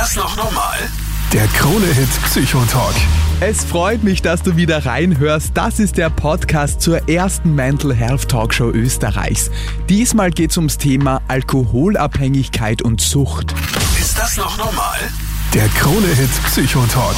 das noch normal? Der Krone-Hit Psychotalk. Es freut mich, dass du wieder reinhörst. Das ist der Podcast zur ersten Mental Health Talkshow Österreichs. Diesmal geht es ums Thema Alkoholabhängigkeit und Sucht. Ist das noch normal? Der Krone-Hit Psychotalk.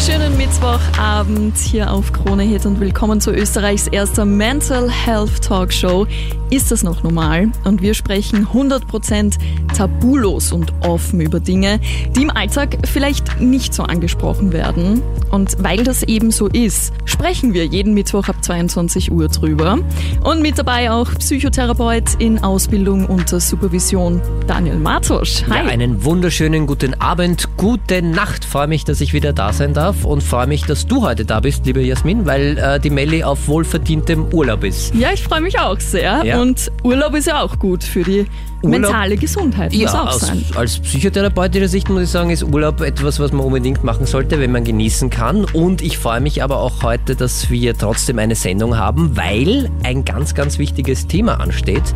Schönen Mittwochabend hier auf Krone Hit und willkommen zu Österreichs erster Mental Health Talk Show. Ist das noch normal? Und wir sprechen 100% tabulos und offen über Dinge, die im Alltag vielleicht nicht so angesprochen werden. Und weil das eben so ist, sprechen wir jeden Mittwoch ab 22 Uhr drüber. Und mit dabei auch Psychotherapeut in Ausbildung unter Supervision Daniel Martusch. Hi. Ja, einen wunderschönen guten Abend, gute Nacht. Freue mich, dass ich wieder da sein darf darf und freue mich, dass du heute da bist, liebe Jasmin, weil äh, die Melli auf wohlverdientem Urlaub ist. Ja, ich freue mich auch sehr. Ja. Und Urlaub ist ja auch gut für die Urlaub, mentale Gesundheit. Muss ja, auch aus, sein. als psychotherapeutischer Sicht muss ich sagen, ist Urlaub etwas, was man unbedingt machen sollte, wenn man genießen kann. Und ich freue mich aber auch heute, dass wir trotzdem eine Sendung haben, weil ein ganz, ganz wichtiges Thema ansteht,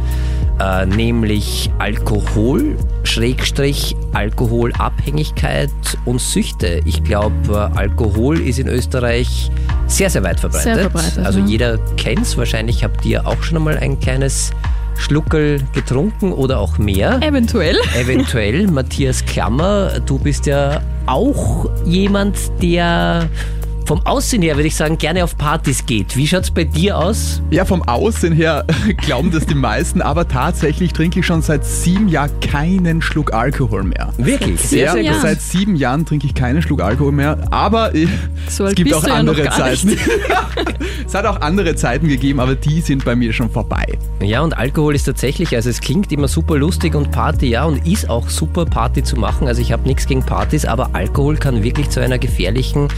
äh, nämlich Alkohol, Schrägstrich, Alkoholabhängigkeit und Süchte. Ich glaube, äh, Alkohol ist in Österreich sehr, sehr weit verbreitet. Sehr verbreitet also ja. jeder kennt es. Wahrscheinlich habt ihr auch schon einmal ein kleines Schluckel getrunken oder auch mehr. Eventuell. Eventuell. Matthias Klammer, du bist ja auch jemand, der vom Aussehen her würde ich sagen, gerne auf Partys geht. Wie schaut es bei dir aus? Ja, vom Aussehen her glauben das die meisten, aber tatsächlich trinke ich schon seit sieben Jahren keinen Schluck Alkohol mehr. Wirklich? Sehr, sehr gut. Seit sieben Jahren trinke ich keinen Schluck Alkohol mehr, aber so es gibt auch andere ja Zeiten. es hat auch andere Zeiten gegeben, aber die sind bei mir schon vorbei. Ja, und Alkohol ist tatsächlich, also es klingt immer super lustig und Party, ja, und ist auch super Party zu machen. Also ich habe nichts gegen Partys, aber Alkohol kann wirklich zu einer gefährlichen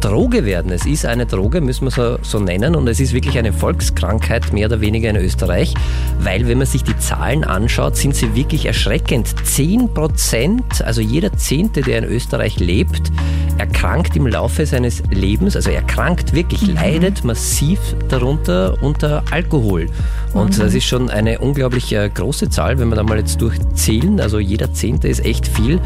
Droge werden. Es ist eine Droge, müssen wir so, so nennen, und es ist wirklich eine Volkskrankheit, mehr oder weniger in Österreich, weil wenn man sich die Zahlen anschaut, sind sie wirklich erschreckend. 10 Prozent, also jeder Zehnte, der in Österreich lebt, erkrankt im Laufe seines Lebens, also erkrankt wirklich, mhm. leidet massiv darunter unter Alkohol. Und mhm. das ist schon eine unglaublich äh, große Zahl, wenn wir da mal jetzt durchzählen. Also jeder Zehnte ist echt viel.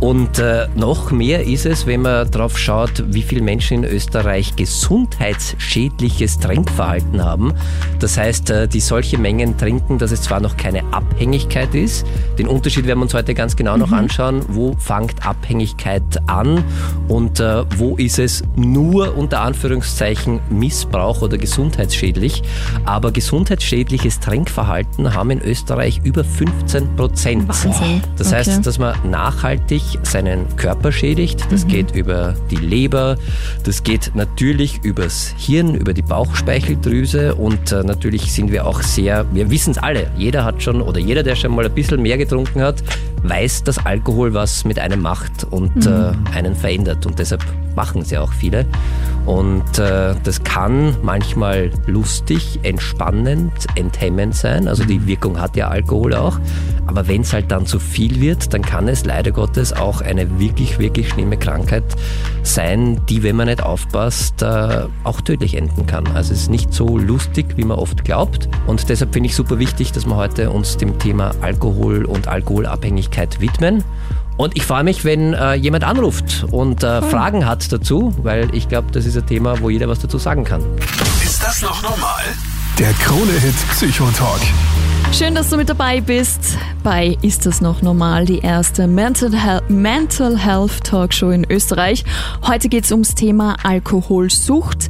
Und äh, noch mehr ist es, wenn man darauf schaut, wie viele Menschen in Österreich gesundheitsschädliches Trinkverhalten haben. Das heißt, äh, die solche Mengen trinken, dass es zwar noch keine Abhängigkeit ist. Den Unterschied werden wir uns heute ganz genau noch mhm. anschauen. Wo fängt Abhängigkeit an und äh, wo ist es nur unter Anführungszeichen Missbrauch oder gesundheitsschädlich. Aber gesundheitsschädlich tägliches Trinkverhalten haben in Österreich über 15 Prozent. Das okay. heißt, dass man nachhaltig seinen Körper schädigt. Das mhm. geht über die Leber, das geht natürlich übers Hirn, über die Bauchspeicheldrüse und äh, natürlich sind wir auch sehr, wir wissen es alle, jeder hat schon oder jeder, der schon mal ein bisschen mehr getrunken hat, weiß, dass Alkohol was mit einem macht und mhm. äh, einen verändert und deshalb machen es ja auch viele. Und äh, das kann manchmal lustig, entspannend, enthemmend sein. Also die Wirkung hat ja Alkohol auch. Aber wenn es halt dann zu viel wird, dann kann es leider Gottes auch eine wirklich, wirklich schlimme Krankheit sein, die, wenn man nicht aufpasst, äh, auch tödlich enden kann. Also es ist nicht so lustig, wie man oft glaubt. Und deshalb finde ich super wichtig, dass wir heute uns dem Thema Alkohol und Alkoholabhängigkeit widmen. Und ich freue mich, wenn äh, jemand anruft und äh, Fragen hat dazu, weil ich glaube, das ist ein Thema, wo jeder was dazu sagen kann. Ist das noch normal? Der Krone-Hit Psychotalk. Schön, dass du mit dabei bist bei Ist das noch normal? Die erste Mental, He Mental Health Talkshow in Österreich. Heute geht es ums Thema Alkoholsucht.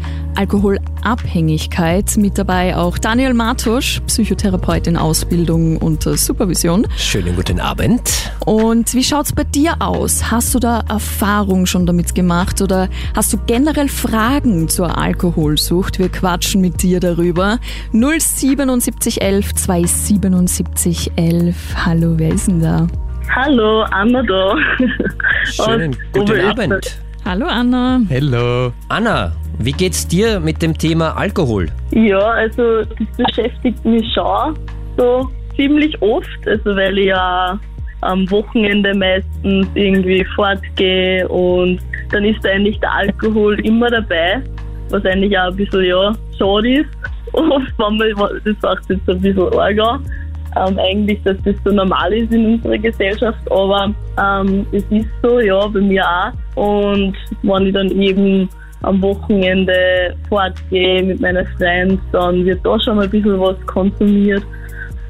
Alkoholabhängigkeit. Mit dabei auch Daniel Martusch, Psychotherapeut in Ausbildung und Supervision. Schönen guten Abend. Und wie schaut's bei dir aus? Hast du da Erfahrung schon damit gemacht oder hast du generell Fragen zur Alkoholsucht? Wir quatschen mit dir darüber. 07711 27711. Hallo, wer ist denn da? Hallo, Anna da. Schönen guten Abend. Hallo Anna. Hallo. Anna, wie geht's dir mit dem Thema Alkohol? Ja, also das beschäftigt mich schon so ziemlich oft, also weil ich ja am Wochenende meistens irgendwie fortgehe und dann ist eigentlich der Alkohol immer dabei, was eigentlich auch ein bisschen ja schade ist. Oft, wenn man, das macht jetzt ein bisschen Ärger. Ähm, eigentlich, dass das so normal ist in unserer Gesellschaft, aber ähm, es ist so, ja, bei mir auch. Und wenn ich dann eben am Wochenende fortgehe mit meinen Freunden, dann wird da schon mal ein bisschen was konsumiert.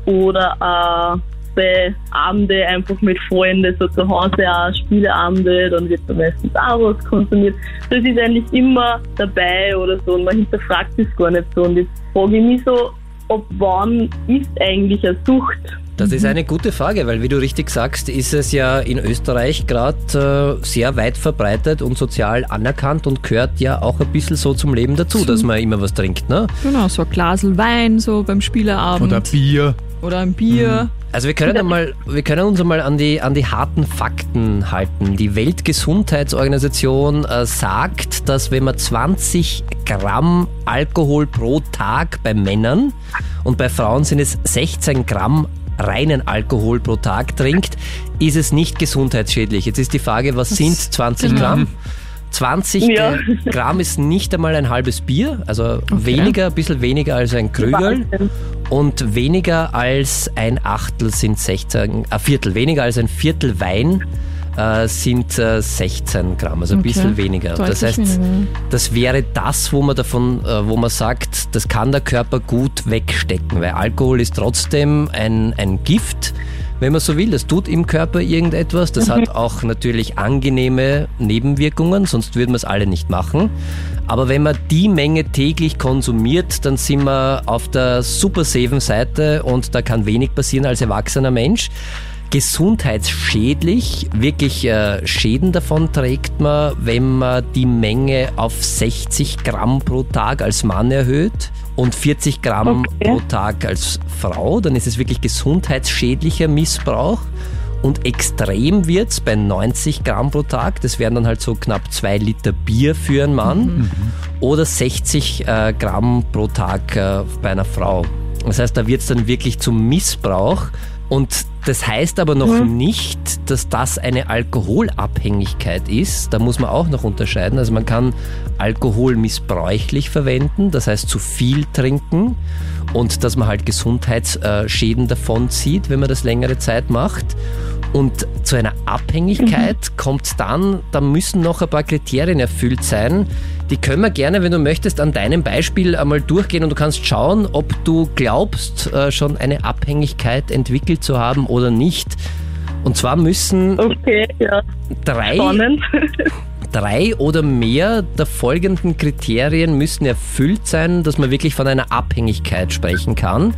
Oder auch bei Abende einfach mit Freunden, so zu Hause auch Spieleabende, dann wird da meistens auch was konsumiert. Das ist eigentlich immer dabei oder so und man hinterfragt das gar nicht so. Und jetzt frage ich mich so, ob wann ist eigentlich eine Sucht? Das ist eine gute Frage, weil wie du richtig sagst, ist es ja in Österreich gerade äh, sehr weit verbreitet und sozial anerkannt und gehört ja auch ein bisschen so zum Leben dazu, dass man immer was trinkt, ne? Genau, so ein Glas Wein so beim Spieleabend. Oder Bier. Oder ein Bier. Also wir können, einmal, wir können uns einmal an die, an die harten Fakten halten. Die Weltgesundheitsorganisation äh, sagt, dass wenn man 20 Gramm Alkohol pro Tag bei Männern und bei Frauen sind es 16 Gramm reinen Alkohol pro Tag trinkt, ist es nicht gesundheitsschädlich. Jetzt ist die Frage, was sind 20 Gramm? 20 Ja. Gramm ist nicht einmal ein halbes Bier, also weniger, ein bisschen weniger als ein Krügel. Und weniger als ein Achtel sind 16, ein Viertel, weniger als ein Viertel Wein äh, sind äh, 16 Gramm, also ein Okay. bisschen weniger. Das heißt, weniger. das wäre das, wo man davon, äh, wo man sagt, das kann der Körper gut wegstecken, weil Alkohol ist trotzdem ein, ein Gift, wenn man so will. Das tut im Körper irgendetwas. Das hat auch natürlich angenehme Nebenwirkungen, sonst würden wir es alle nicht machen. Aber wenn man die Menge täglich konsumiert, dann sind wir auf der super safen Seite und da kann wenig passieren als erwachsener Mensch. Gesundheitsschädlich, wirklich äh, Schäden davon trägt man, wenn man die Menge auf 60 Gramm pro Tag als Mann erhöht und 40 Gramm Okay. pro Tag als Frau. Dann ist es wirklich gesundheitsschädlicher Missbrauch. Und extrem wird's bei 90 Gramm pro Tag. Das wären dann halt so knapp zwei Liter Bier für einen Mann. Oder 60 äh, Gramm pro Tag äh, bei einer Frau. Das heißt, da wird's dann wirklich zum Missbrauch. Und das heißt aber noch nicht, dass das eine Alkoholabhängigkeit ist. Da muss man auch noch unterscheiden. Also man kann Alkohol missbräuchlich verwenden, das heißt zu viel trinken und dass man halt Gesundheitsschäden davon zieht, wenn man das längere Zeit macht. Und zu einer Abhängigkeit kommt dann, da müssen noch ein paar Kriterien erfüllt sein. Die können wir gerne, wenn du möchtest, an deinem Beispiel einmal durchgehen und du kannst schauen, ob du glaubst, äh, schon eine Abhängigkeit entwickelt zu haben oder nicht. Und zwar müssen Okay, ja, drei spannend. drei oder mehr der folgenden Kriterien müssen erfüllt sein, dass man wirklich von einer Abhängigkeit sprechen kann.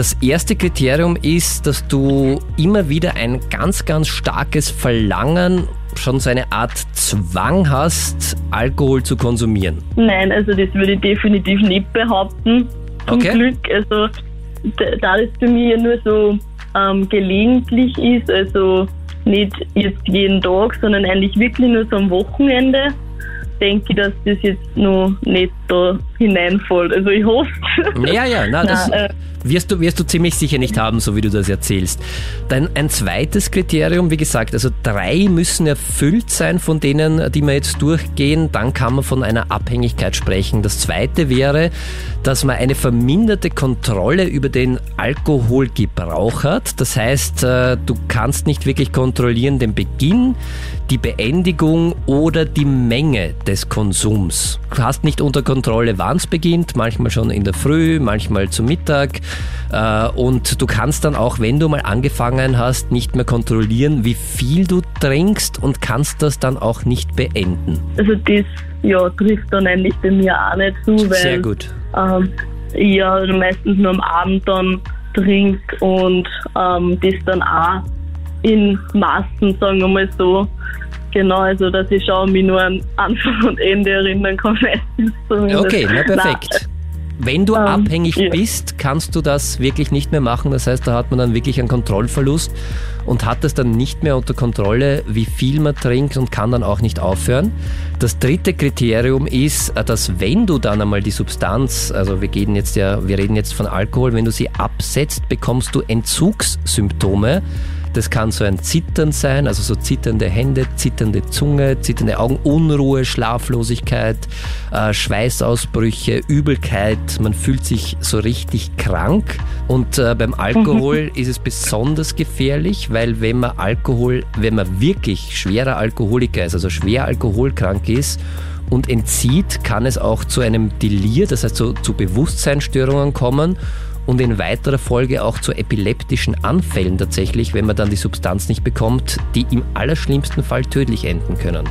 Das erste Kriterium ist, dass du immer wieder ein ganz, ganz starkes Verlangen, schon so eine Art Zwang hast, Alkohol zu konsumieren. Nein, also das würde ich definitiv nicht behaupten. Zum Okay. Glück, also da da das für mich ja nur so ähm, gelegentlich ist, also nicht jetzt jeden Tag, sondern eigentlich wirklich nur so am Wochenende, denke ich, dass das jetzt noch nicht da hineinfällt. Also ich hoffe Ja, ja, na, das Na, äh, wirst du, wirst du ziemlich sicher nicht haben, so wie du das erzählst. Dann ein zweites Kriterium, wie gesagt, also drei müssen erfüllt sein von denen, die wir jetzt durchgehen, dann kann man von einer Abhängigkeit sprechen. Das zweite wäre, dass man eine verminderte Kontrolle über den Alkoholgebrauch hat. Das heißt, äh, du kannst nicht wirklich kontrollieren den Beginn, die Beendigung oder die Menge des Konsums. Du hast nicht unter Kontrolle, wann es beginnt, manchmal schon in der Früh, manchmal zum Mittag. Äh, Und du kannst dann auch, wenn du mal angefangen hast, nicht mehr kontrollieren, wie viel du trinkst und kannst das dann auch nicht beenden. also das ja, trifft dann eigentlich bei mir auch nicht zu, weil Sehr gut. ähm, ich ja meistens nur am Abend dann trinke und ähm, das dann auch in Massen, sagen wir mal so. Genau, also dass ich schon mich nur an Anfang und Ende erinnern kann. Okay, na perfekt. Wenn du Ähm, abhängig ja. bist, kannst du das wirklich nicht mehr machen. Das heißt, da hat man dann wirklich einen Kontrollverlust und hat es dann nicht mehr unter Kontrolle, wie viel man trinkt und kann dann auch nicht aufhören. Das dritte Kriterium ist, äh, dass wenn du dann einmal die Substanz, also wir gehen jetzt ja, wir reden jetzt von Alkohol, wenn du sie absetzt, bekommst du Entzugssymptome. Das kann so ein Zittern sein, also so zitternde Hände, zitternde Zunge, zitternde Augen, Unruhe, Schlaflosigkeit, äh, Schweißausbrüche, Übelkeit. Man fühlt sich so richtig krank. Und äh, beim Alkohol ist es besonders gefährlich, weil wenn man Alkohol, wenn man wirklich schwerer Alkoholiker ist, also schwer alkoholkrank ist, und entzieht, kann es auch zu einem Delir, das heißt zu, zu Bewusstseinsstörungen kommen und in weiterer Folge auch zu epileptischen Anfällen tatsächlich, wenn man dann die Substanz nicht bekommt, die im allerschlimmsten Fall tödlich enden können.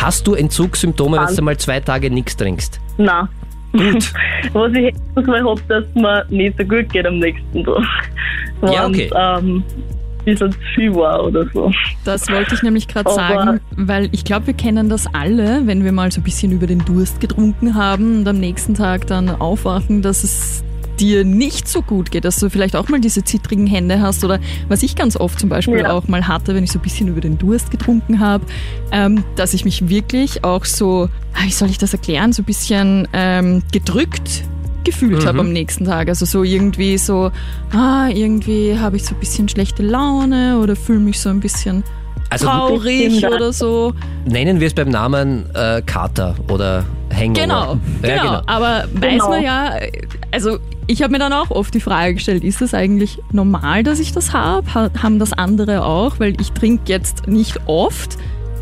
Hast du Entzugssymptome, wenn du mal zwei Tage nichts trinkst? Nein. Gut. Was ich was mal hoffe, dass mir nicht so gut geht am nächsten Tag. Ja, okay. Ähm, bisschen zu viel war oder so. Das wollte ich nämlich gerade sagen, weil ich glaube, wir kennen das alle, wenn wir mal so ein bisschen über den Durst getrunken haben und am nächsten Tag dann aufwachen, dass es dir nicht so gut geht, dass du vielleicht auch mal diese zittrigen Hände hast oder was ich ganz oft zum Beispiel Ja. auch mal hatte, wenn ich so ein bisschen über den Durst getrunken habe, ähm, dass ich mich wirklich auch so, ah, wie soll ich das erklären, so ein bisschen ähm, gedrückt gefühlt habe am nächsten Tag. Also so irgendwie so, ah, irgendwie habe ich so ein bisschen schlechte Laune oder fühle mich so ein bisschen Also traurig oder so. nennen wir es beim Namen äh, Kater oder Hangover. Genau, Ja, genau. Aber weiß Genau. man ja, also ich habe mir dann auch oft die Frage gestellt, ist es eigentlich normal, dass ich das habe? Ha haben das andere auch? Weil ich trinke jetzt nicht oft,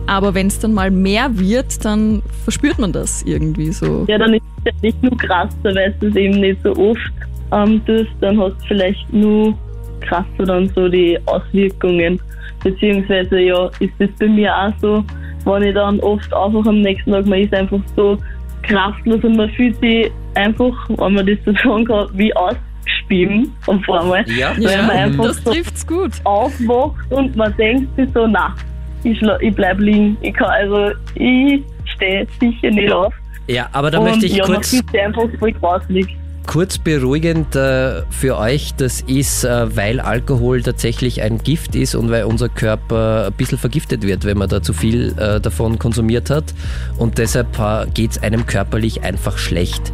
aber wenn es dann mal mehr wird, dann verspürt man das irgendwie so. Ja, dann ist es ja nicht nur krasser, weil du es eben nicht so oft ähm, tust, dann hast du vielleicht nur krasser dann so die Auswirkungen. Beziehungsweise ja, ist das bei mir auch so, wenn ich dann oft einfach am nächsten Tag, man ist einfach so kraftlos und man fühlt sich einfach, wenn man das so sagen kann, wie ausgespieben auf einmal. Ja. Weil man einfach das so trifft's gut. aufwacht und man denkt sich so, na, ich, ich bleib liegen. Ich kann also, ich stehe sicher nicht auf. Ja, aber da und möchte ich ja, man kurz, fühlt sich einfach voll grauslig. Kurz beruhigend äh, für euch. Das ist, äh, weil Alkohol tatsächlich ein Gift ist und weil unser Körper ein bisschen vergiftet wird, wenn man da zu viel äh, davon konsumiert hat. Und deshalb äh, geht es einem körperlich einfach schlecht.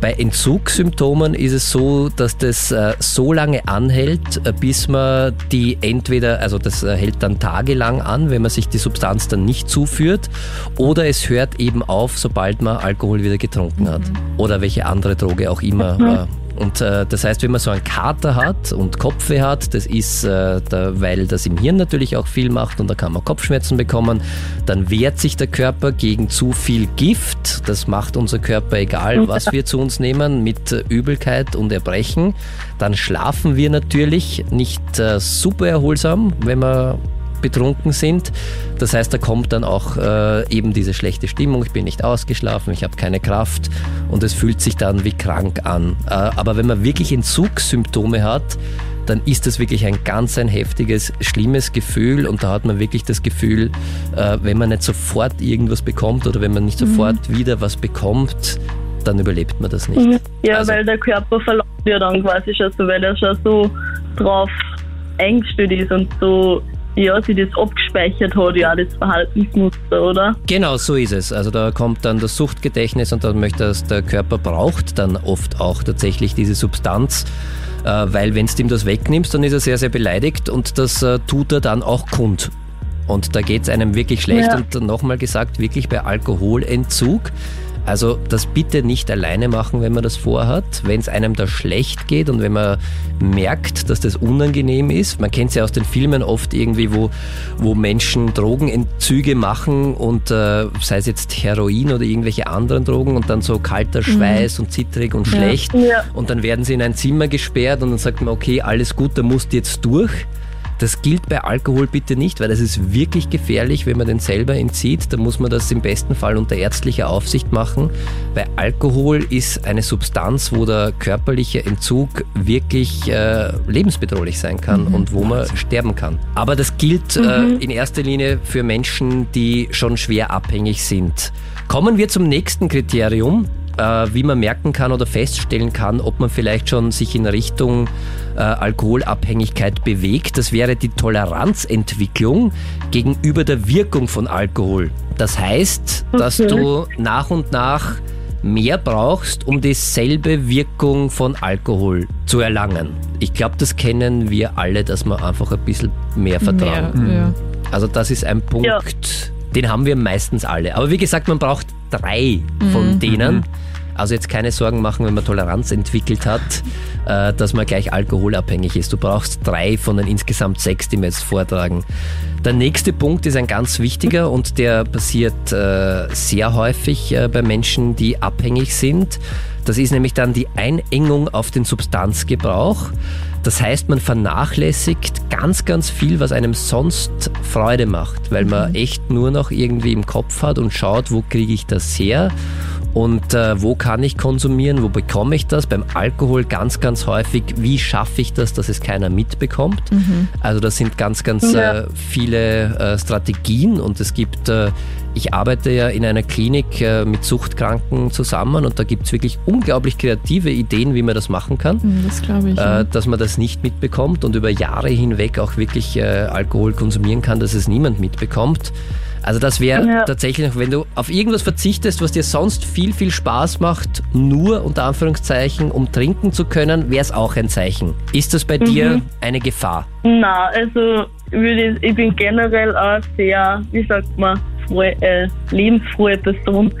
Bei Entzugssymptomen ist es so, dass das äh, so lange anhält, äh, bis man die entweder, also das äh, hält dann tagelang an, wenn man sich die Substanz dann nicht zuführt, oder es hört eben auf, sobald man Alkohol wieder getrunken hat. Oder welche andere Droge auch immer. Äh, Und äh, das heißt, wenn man so einen Kater hat und Kopfweh hat, das ist, äh, da, weil das im Hirn natürlich auch viel macht und da kann man Kopfschmerzen bekommen, dann wehrt sich der Körper gegen zu viel Gift. Das macht unser Körper egal, was wir zu uns nehmen, mit äh, Übelkeit und Erbrechen. Dann schlafen wir natürlich nicht äh, super erholsam, wenn wir betrunken sind. Das heißt, da kommt dann auch äh, eben diese schlechte Stimmung. Ich bin nicht ausgeschlafen, ich habe keine Kraft und es fühlt sich dann wie krank an. Äh, aber wenn man wirklich Entzugssymptome hat, dann ist das wirklich ein ganz ein heftiges, schlimmes Gefühl und da hat man wirklich das Gefühl, äh, wenn man nicht sofort irgendwas bekommt oder wenn man nicht sofort wieder was bekommt, dann überlebt man das nicht. Ja, Also- weil der Körper verlangt ja dann quasi schon so, weil er schon so drauf eingestellt ist und so, ja, sich das abgespeichert hat, ja, das Verhaltensmuster, oder? Genau, so ist es. Also da kommt dann das Suchtgedächtnis und dann möchte das, der Körper braucht dann oft auch tatsächlich diese Substanz, äh, weil wenn du ihm das wegnimmst, dann ist er sehr, sehr beleidigt und das äh, tut er dann auch kund. Und da geht es einem wirklich schlecht. Ja. Und nochmal gesagt, wirklich bei Alkoholentzug. Also das bitte nicht alleine machen, wenn man das vorhat. Wenn es einem da schlecht geht und wenn man merkt, dass das unangenehm ist. Man kennt es ja aus den Filmen oft irgendwie, wo, wo Menschen Drogenentzüge machen und äh, sei es jetzt Heroin oder irgendwelche anderen Drogen und dann so kalter Schweiß und zittrig und schlecht. Ja. Und dann werden sie in ein Zimmer gesperrt und dann sagt man, okay, alles gut, da musst du jetzt durch. Das gilt bei Alkohol bitte nicht, weil das ist wirklich gefährlich, wenn man den selber entzieht. Da muss man das im besten Fall unter ärztlicher Aufsicht machen. Weil Alkohol ist eine Substanz, wo der körperliche Entzug wirklich äh, lebensbedrohlich sein kann und wo man sterben kann. Aber das gilt äh, in erster Linie für Menschen, die schon schwer abhängig sind. Kommen wir zum nächsten Kriterium äh, wie man merken kann oder feststellen kann, ob man vielleicht schon sich in Richtung äh, Alkoholabhängigkeit bewegt. Das wäre die Toleranzentwicklung gegenüber der Wirkung von Alkohol. Das heißt, dass Okay. du nach und nach mehr brauchst, um dieselbe Wirkung von Alkohol zu erlangen. Ich glaube, das kennen wir alle, dass wir einfach ein bisschen mehr vertrauen. Mehr, ja. Also das ist ein Punkt, Ja. den haben wir meistens alle. Aber wie gesagt, man braucht drei von denen. Also jetzt keine Sorgen machen, wenn man Toleranz entwickelt hat, äh, dass man gleich alkoholabhängig ist. Du brauchst drei von den insgesamt sechs, die wir jetzt vortragen. Der nächste Punkt ist ein ganz wichtiger und der passiert äh, sehr häufig äh, bei Menschen, die abhängig sind. Das ist nämlich dann die Einengung auf den Substanzgebrauch. Das heißt, man vernachlässigt ganz, ganz viel, was einem sonst Freude macht, weil man echt nur noch irgendwie im Kopf hat und schaut, wo kriege ich das her und äh, wo kann ich konsumieren, wo bekomme ich das. Beim Alkohol ganz, ganz häufig, wie schaffe ich das, dass es keiner mitbekommt. Also das sind ganz, ganz Ja. äh, viele äh, Strategien und es gibt, äh, ich arbeite ja in einer Klinik äh, mit Suchtkranken zusammen und da gibt es wirklich unglaublich kreative Ideen, wie man das machen kann Hm, Das glaube ich. ja. äh, dass man das nicht mitbekommt und über Jahre hinweg auch wirklich äh, Alkohol konsumieren kann, dass es niemand mitbekommt. Also das wäre Ja. tatsächlich noch, wenn du auf irgendwas verzichtest, was dir sonst viel, viel Spaß macht, nur unter Anführungszeichen, um trinken zu können, wäre es auch ein Zeichen. Ist das bei dir eine Gefahr? Na, also würde ich, ich bin generell auch sehr, wie sagt man, freu, äh, lebensfrohe Person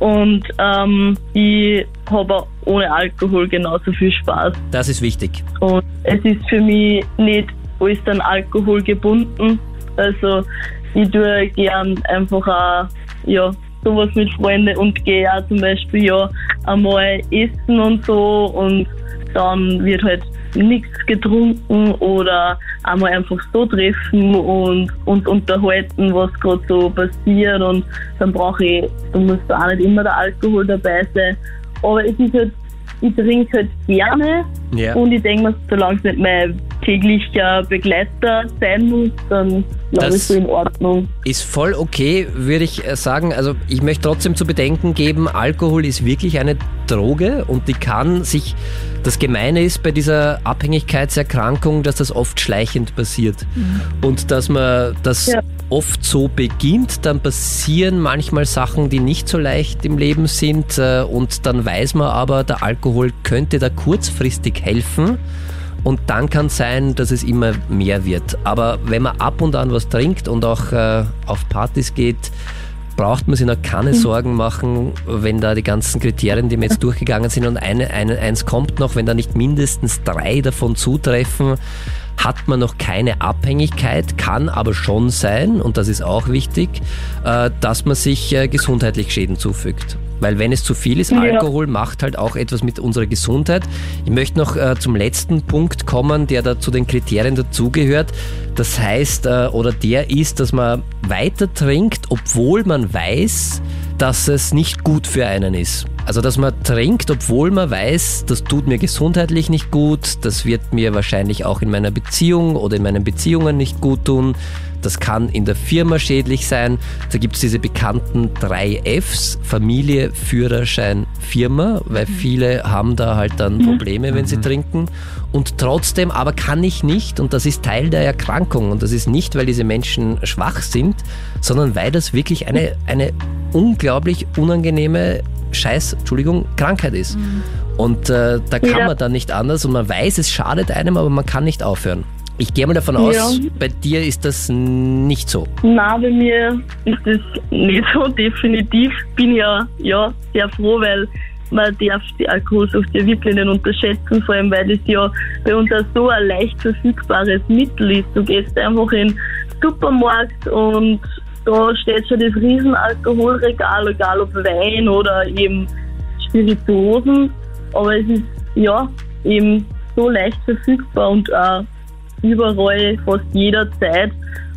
und ähm, ich habe auch ohne Alkohol genauso viel Spaß. Das ist wichtig. Und es ist für mich nicht alles dann Alkohol gebunden. Also ich tue gern einfach auch, ja, sowas mit Freunden und gehe auch zum Beispiel ja einmal essen und so und dann wird halt nichts getrunken oder einmal einfach so treffen und uns unterhalten, was gerade so passiert und dann brauche ich, da muss da auch nicht immer der Alkohol dabei sein. Aber es ist halt, ich trinke halt gerne Ja. und ich denke mir, solange es nicht mein täglicher Begleiter sein muss, dann glaube Das- ich so in Ordnung. Ist voll okay, würde ich äh, sagen. Also ich möchte trotzdem zu bedenken geben, Alkohol ist wirklich eine Droge und die kann sich, das Gemeine ist bei dieser Abhängigkeitserkrankung, dass das oft schleichend passiert. Und dass man das Ja. oft so beginnt, dann passieren manchmal Sachen, die nicht so leicht im Leben sind äh, und dann weiß man aber, der Alkohol könnte da kurzfristig helfen. Und dann kann sein, dass es immer mehr wird. Aber wenn man ab und an was trinkt und auch äh, auf Partys geht, braucht man sich noch keine Sorgen machen, wenn da die ganzen Kriterien, die wir jetzt durchgegangen sind und eine, eine, eins kommt noch, wenn da nicht mindestens drei davon zutreffen, hat man noch keine Abhängigkeit, kann aber schon sein, und das ist auch wichtig, äh, dass man sich äh, gesundheitlich Schäden zufügt. Weil wenn es zu viel ist, Ja. Alkohol macht halt auch etwas mit unserer Gesundheit. Ich möchte noch äh, zum letzten Punkt kommen, der da zu den Kriterien dazugehört. Das heißt, äh, oder der ist, dass man weiter trinkt, obwohl man weiß, dass es nicht gut für einen ist. Also, dass man trinkt, obwohl man weiß, das tut mir gesundheitlich nicht gut, das wird mir wahrscheinlich auch in meiner Beziehung oder in meinen Beziehungen nicht gut tun. Das kann in der Firma schädlich sein. Da gibt es diese bekannten drei Fs, Familie, Führerschein, Firma, weil viele haben da halt dann Probleme, wenn sie trinken. Und trotzdem aber kann ich nicht, und das ist Teil der Erkrankung, und das ist nicht, weil diese Menschen schwach sind, sondern weil das wirklich eine, eine unglaublich unangenehme Scheiß, Entschuldigung, Krankheit ist. Und äh, da kann Ja. man dann nicht anders und man weiß, es schadet einem, aber man kann nicht aufhören. Ich gehe mal davon aus, Ja. bei dir ist das nicht so. Na, bei mir ist das nicht so definitiv. Bin ja, ja sehr froh, weil man darf die Alkoholsucht ja wirklich nicht unterschätzen, vor allem weil es ja bei uns auch so ein leicht verfügbares Mittel ist. Du gehst einfach in den Supermarkt und da steht schon das riesen Alkoholregal, egal ob Wein oder eben Spirituosen. Aber es ist ja eben so leicht verfügbar und auch überall, fast jederzeit.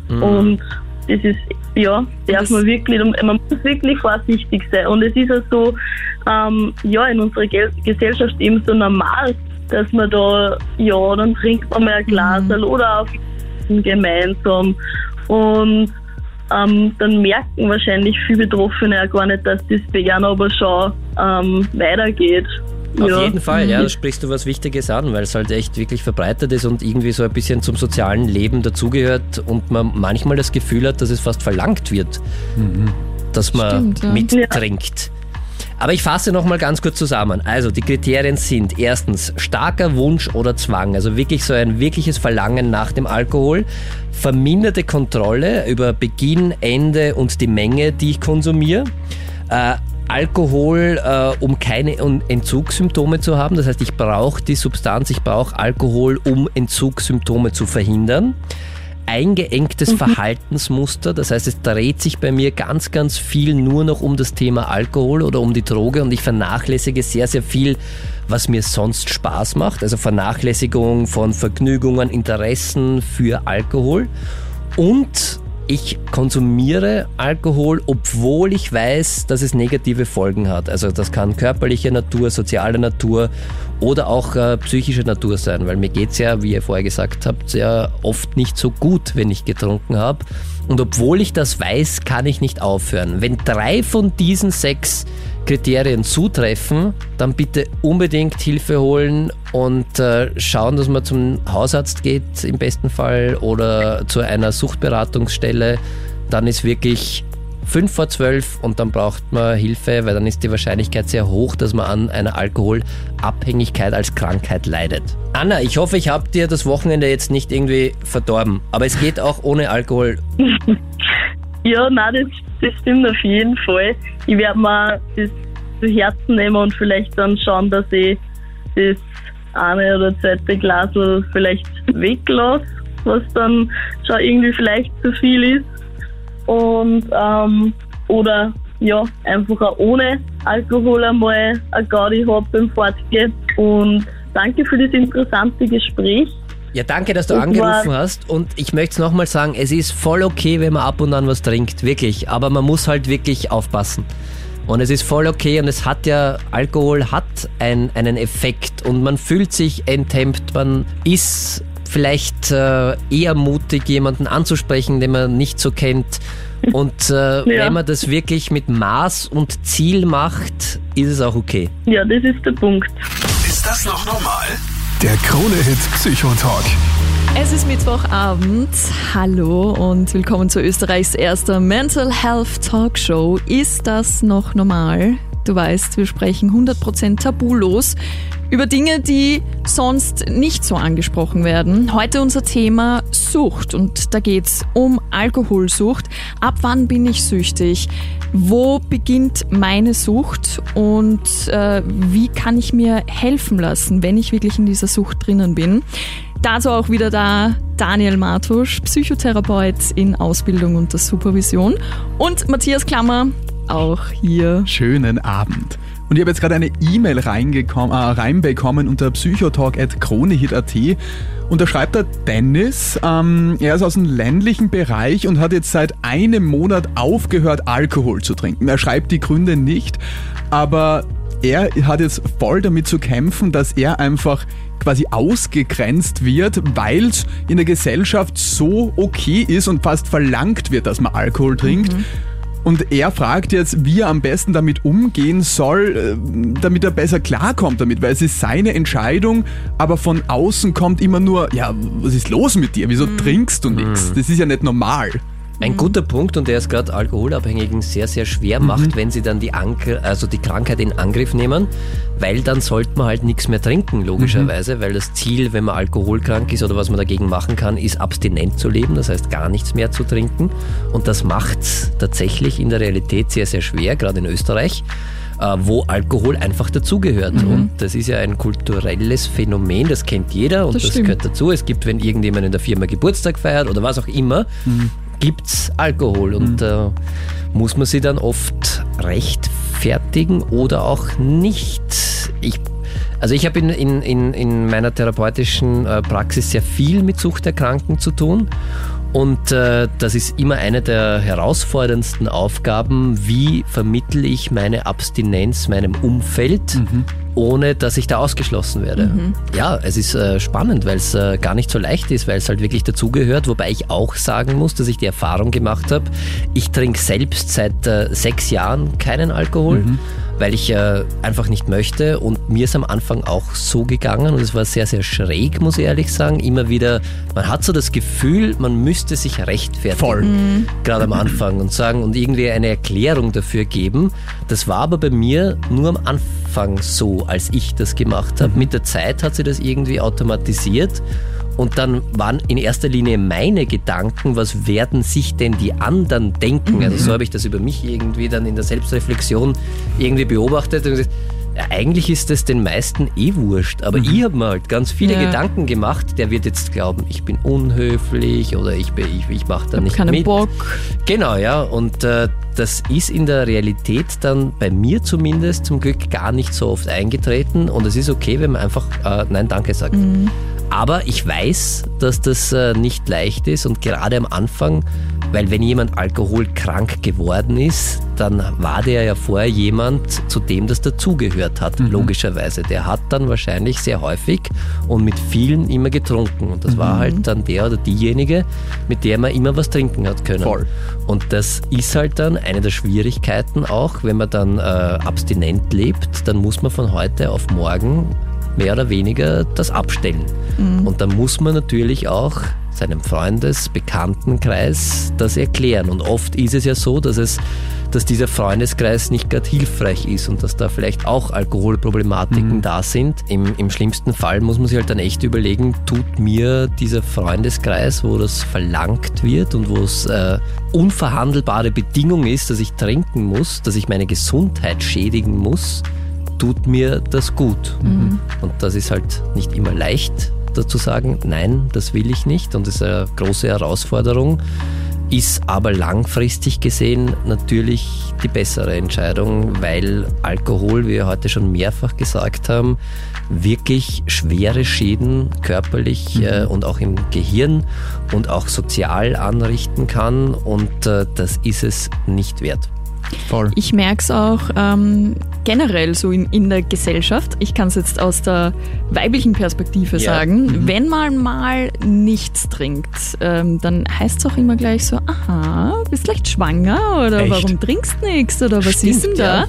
Und das ist, ja, darf man wirklich, man muss wirklich vorsichtig sein. Und es ist ja so, ähm, ja, in unserer Gel Gesellschaft eben so normal, dass man da, ja, dann trinkt man mal ein Glas oder auf gemeinsam. Und ähm, dann merken wahrscheinlich viele Betroffene ja gar nicht, dass das bei ihnen aber schon ähm, weitergeht. Auf ja. jeden Fall, ja, da sprichst du was Wichtiges an, weil es halt echt wirklich verbreitet ist und irgendwie so ein bisschen zum sozialen Leben dazugehört und man manchmal das Gefühl hat, dass es fast verlangt wird, dass man Stimmt, ja. mittrinkt. Aber ich fasse nochmal ganz kurz zusammen. Also die Kriterien sind erstens starker Wunsch oder Zwang, also wirklich so ein wirkliches Verlangen nach dem Alkohol, verminderte Kontrolle über Beginn, Ende und die Menge, die ich konsumiere. Äh, Alkohol, äh, um keine Entzugssymptome zu haben. Das heißt, ich brauche die Substanz, ich brauche Alkohol, um Entzugssymptome zu verhindern eingeengtes mhm. Verhaltensmuster. Das heißt, es dreht sich bei mir ganz, ganz viel nur noch um das Thema Alkohol oder um die Droge und ich vernachlässige sehr, sehr viel, was mir sonst Spaß macht. Also Vernachlässigung von Vergnügungen, Interessen für Alkohol. Und ich konsumiere Alkohol, obwohl ich weiß, dass es negative Folgen hat. Also das kann körperliche Natur, soziale Natur oder auch äh, psychische Natur sein, weil mir geht es ja, wie ihr vorher gesagt habt, sehr oft nicht so gut, wenn ich getrunken habe. Und obwohl ich das weiß, kann ich nicht aufhören. Wenn drei von diesen sechs Kriterien zutreffen, dann bitte unbedingt Hilfe holen und äh, schauen, dass man zum Hausarzt geht im besten Fall oder zu einer Suchtberatungsstelle. Dann ist wirklich 5 vor 12 und dann braucht man Hilfe, weil dann ist die Wahrscheinlichkeit sehr hoch, dass man an einer Alkoholabhängigkeit als Krankheit leidet. Anna, ich hoffe, ich habe dir das Wochenende jetzt nicht irgendwie verdorben, aber es geht auch ohne Alkohol. ja, nein, das, das stimmt auf jeden Fall. Ich werde mir das zu Herzen nehmen und vielleicht dann schauen, dass ich das eine oder zweite Glas vielleicht weglasse, was dann schon irgendwie vielleicht zu viel ist. Und ähm, oder ja, einfach auch ohne Alkohol einmal ein Gaudi habe beim Fortgehen. Und danke für das interessante Gespräch. Ja, danke, dass du das angerufen hast. Und ich möchte es nochmal sagen, es ist voll okay, wenn man ab und an was trinkt, wirklich. Aber man muss halt wirklich aufpassen. Und es ist voll okay und es hat ja, Alkohol hat ein, einen Effekt und man fühlt sich enthemmt, man ist vielleicht äh, eher mutig, jemanden anzusprechen, den man nicht so kennt. Und äh, ja. wenn man das wirklich mit Maß und Ziel macht, ist es auch okay. Ja, das ist der Punkt. Ist das noch normal? Der Krone-Hit Psychotalk. Es ist Mittwochabend. Hallo und willkommen zu Österreichs erster Mental Health Talkshow. Ist das noch normal? Du weißt, wir sprechen 100% tabulos über Dinge, die sonst nicht so angesprochen werden. Heute unser Thema Sucht und da geht's um Alkoholsucht. Ab wann bin ich süchtig? Wo beginnt meine Sucht und äh, wie kann ich mir helfen lassen, wenn ich wirklich in dieser Sucht drinnen bin? Dazu auch wieder da Daniel Martusch, Psychotherapeut in Ausbildung und der Supervision und Matthias Klammer, auch hier. Schönen Abend. Und ich habe jetzt gerade eine E-Mail äh, reinbekommen unter psychotalk.kronehit.at und da schreibt der Dennis, ähm, er ist aus dem ländlichen Bereich und hat jetzt seit einem Monat aufgehört, Alkohol zu trinken. Er schreibt die Gründe nicht, aber er hat jetzt voll damit zu kämpfen, dass er einfach quasi ausgegrenzt wird, weil es in der Gesellschaft so okay ist und fast verlangt wird, dass man Alkohol trinkt. Mhm. Und er fragt jetzt, wie er am besten damit umgehen soll, äh, damit er besser klarkommt damit, weil es ist seine Entscheidung, aber von außen kommt immer nur, ja, was ist los mit dir? Wieso mhm. trinkst du nichts? Mhm. Das ist ja nicht normal. Ein guter Punkt und der es gerade Alkoholabhängigen sehr, sehr schwer macht, mhm. wenn sie dann die, Ank also die Krankheit in Angriff nehmen, weil dann sollte man halt nichts mehr trinken, logischerweise, mhm. weil das Ziel, wenn man alkoholkrank ist oder was man dagegen machen kann, ist abstinent zu leben, das heißt gar nichts mehr zu trinken und das macht tatsächlich in der Realität sehr, sehr schwer, gerade in Österreich äh, wo Alkohol einfach dazugehört. Mhm. Und das ist ja ein kulturelles Phänomen, das kennt jeder und das, das gehört dazu. Es gibt, wenn irgendjemand in der Firma Geburtstag feiert oder was auch immer, mhm gibt es Alkohol und mhm. äh, muss man sie dann oft rechtfertigen oder auch nicht. Ich, also ich habe in, in, in meiner therapeutischen äh, Praxis sehr viel mit Suchterkranken zu tun und äh, das ist immer eine der herausforderndsten Aufgaben. Wie vermittle ich meine Abstinenz meinem Umfeld, mhm. ohne dass ich da ausgeschlossen werde? Mhm. Ja, es ist äh, spannend, weil es äh, gar nicht so leicht ist, weil es halt wirklich dazugehört. Wobei ich auch sagen muss, dass ich die Erfahrung gemacht habe, ich trinke selbst seit äh, sechs Jahren keinen Alkohol. Mhm. Weil ich äh, einfach nicht möchte. Und mir ist am Anfang auch so gegangen und es war sehr, sehr schräg, muss ich ehrlich sagen. Immer wieder, man hat so das Gefühl, man müsste sich rechtfertigen. Voll. Gerade am Anfang und sagen und irgendwie eine Erklärung dafür geben. Das war aber bei mir nur am Anfang so, als ich das gemacht habe. Mit der Zeit hat sich das irgendwie automatisiert. Und dann waren in erster Linie meine Gedanken, was werden sich denn die anderen denken? Also so habe ich das über mich irgendwie dann in der Selbstreflexion irgendwie beobachtet und gesagt, ja, eigentlich ist das den meisten eh wurscht, aber ich habe mir halt ganz viele Ja. Gedanken gemacht, der wird jetzt glauben, ich bin unhöflich oder ich, bin- ich, ich mache da nicht Keinen mit. Bock. Genau, ja. Und äh, das ist in der Realität dann bei mir zumindest zum Glück gar nicht so oft eingetreten. Und es ist okay, wenn man einfach äh, Nein, danke sagt. Aber ich weiß, dass das äh, nicht leicht ist und gerade am Anfang, weil wenn jemand alkoholkrank geworden ist, dann war der ja vorher jemand, zu dem das dazugehört hat, logischerweise. Der hat dann wahrscheinlich sehr häufig und mit vielen immer getrunken. Und das war halt dann der oder diejenige, mit der man immer was trinken hat können. Voll. Und das ist halt dann eine der Schwierigkeiten auch, wenn man dann äh, abstinent lebt, dann muss man von heute auf morgen mehr oder weniger das abstellen. Und dann muss man natürlich auch seinem Freundes-, Bekanntenkreis das erklären. Und oft ist es ja so, dass es dass dieser Freundeskreis nicht gerade hilfreich ist und dass da vielleicht auch Alkoholproblematiken da sind. Im, Im schlimmsten Fall muss man sich halt dann echt überlegen, tut mir dieser Freundeskreis, wo das verlangt wird und wo es äh, unverhandelbare Bedingung ist, dass ich trinken muss, dass ich meine Gesundheit schädigen muss, tut mir das gut. Und das ist halt nicht immer leicht, dazu sagen, nein, das will ich nicht und das ist eine große Herausforderung, ist aber langfristig gesehen natürlich die bessere Entscheidung, weil Alkohol, wie wir heute schon mehrfach gesagt haben, wirklich schwere Schäden körperlich äh, und auch im Gehirn und auch sozial anrichten kann und äh, das ist es nicht wert. Voll. Ich merke es auch ähm, generell so in, in der Gesellschaft. Ich kann es jetzt aus der weiblichen Perspektive Ja. sagen. Wenn man mal nichts trinkt, ähm, dann heißt es auch immer gleich so, aha, bist leicht schwanger oder Echt? warum trinkst du nichts oder was Stimmt, ist denn da? ja.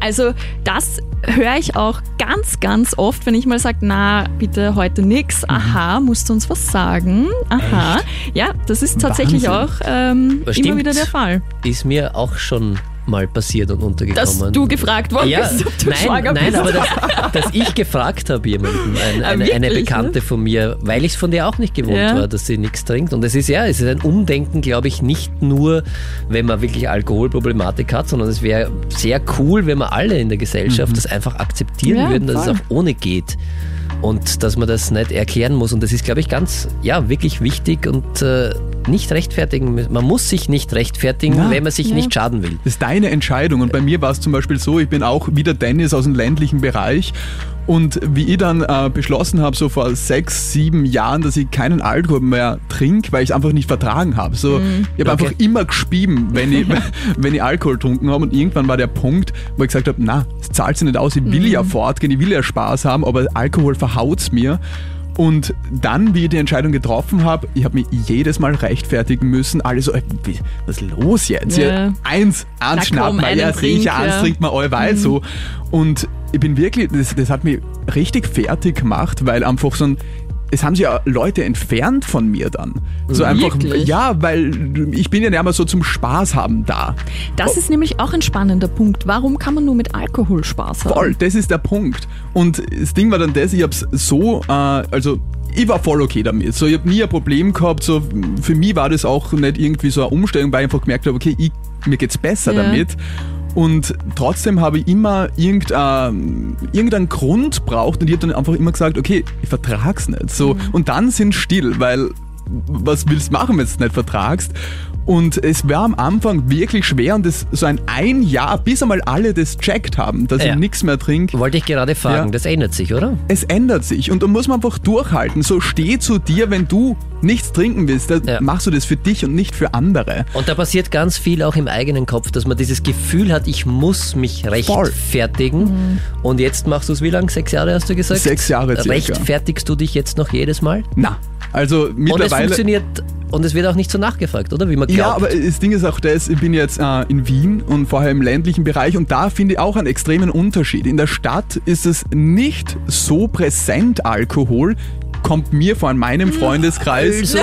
Also das höre ich auch ganz, ganz oft, wenn ich mal sage, na, bitte heute nichts. Aha, musst du uns was sagen? Aha. Ja, das ist tatsächlich Wahnsinn. auch ähm, immer wieder der Fall. Ist mir auch schon mal passiert und untergekommen. Dass du gefragt worden ja, bist, ob du nein, schwanger nein, bist. aber dass, dass ich gefragt habe jemanden, ein, Ah, eine, eine wirklich, Bekannte von mir, weil ich es von der auch nicht gewohnt Ja. war, dass sie nichts trinkt. Und es ist ja, es ist ein Umdenken, glaube ich, nicht nur, wenn man wirklich Alkoholproblematik hat, sondern es wäre sehr cool, wenn wir alle in der Gesellschaft das einfach akzeptieren Ja, würden, dass voll. es auch ohne geht. Und dass man das nicht erklären muss. Und das ist, glaube ich, ganz, ja, wirklich wichtig und äh, nicht rechtfertigen. Man muss sich nicht rechtfertigen, Na. wenn man sich Ja. nicht schaden will. Das ist deine Entscheidung. Und bei mir war es zum Beispiel so, ich bin auch wieder Dennis aus dem ländlichen Bereich. Und wie ich dann äh, beschlossen habe, so vor sechs, sieben Jahren, dass ich keinen Alkohol mehr trinke, weil ich es einfach nicht vertragen habe. So, Ich habe Okay. einfach immer gespieben, wenn ich, wenn ich Alkohol getrunken habe. Und irgendwann war der Punkt, wo ich gesagt habe, na, es zahlt sich nicht aus, ich will ja fortgehen, ich will ja Spaß haben, aber Alkohol verhaut's mir. Und dann, wie ich die Entscheidung getroffen habe, ich habe mich jedes Mal rechtfertigen müssen. Alle so, äh, was ist los jetzt? Ja. Ja. Eins, eins schnappen einen ja, Trink, sicher, eins ja. Mhm. trinkt man allweil so. Und ich bin wirklich, das, das hat mich richtig fertig gemacht, weil einfach so ein, es haben sich ja Leute entfernt von mir dann. So einfach, Wirklich? ja, weil ich bin ja nicht mehr so zum Spaß haben da. Das ist nämlich auch ein spannender Punkt. Warum kann man nur mit Alkohol Spaß haben? Voll, das ist der Punkt. Und das Ding war dann das, ich hab's so, äh, also ich war voll okay damit. So, ich habe nie ein Problem gehabt. So, für mich war das auch nicht irgendwie so eine Umstellung, weil ich einfach gemerkt habe, okay, ich, mir geht's besser Ja. damit. Und trotzdem habe ich immer irgendein, irgendeinen Grund braucht und ich habe dann einfach immer gesagt, okay, ich vertrag's nicht. So, und dann sind still, weil was willst du machen, wenn du es nicht vertragst? Und es war am Anfang wirklich schwer und das so ein ein Jahr, bis einmal alle das checkt haben, dass Ja. ich nichts mehr trinke. Wollte ich gerade fragen, Ja. das ändert sich, oder? Es ändert sich und da muss man einfach durchhalten. So steh zu dir, wenn du nichts trinken willst, dann Ja. machst du das für dich und nicht für andere. Und da passiert ganz viel auch im eigenen Kopf, dass man dieses Gefühl hat, ich muss mich rechtfertigen. Und jetzt machst du es wie lang? Sechs Jahre hast du gesagt? Sechs Jahre circa. Rechtfertigst du dich jetzt noch jedes Mal? Na, Also Und es mittlerweile. funktioniert und es wird auch nicht so nachgefragt, oder? Wie man glaubt. Ja, aber das Ding ist auch das, ich bin jetzt äh, in Wien und vorher im ländlichen Bereich und da finde ich auch einen extremen Unterschied. In der Stadt ist es nicht so präsent Alkohol, kommt mir vor in meinem Freundeskreis. Also,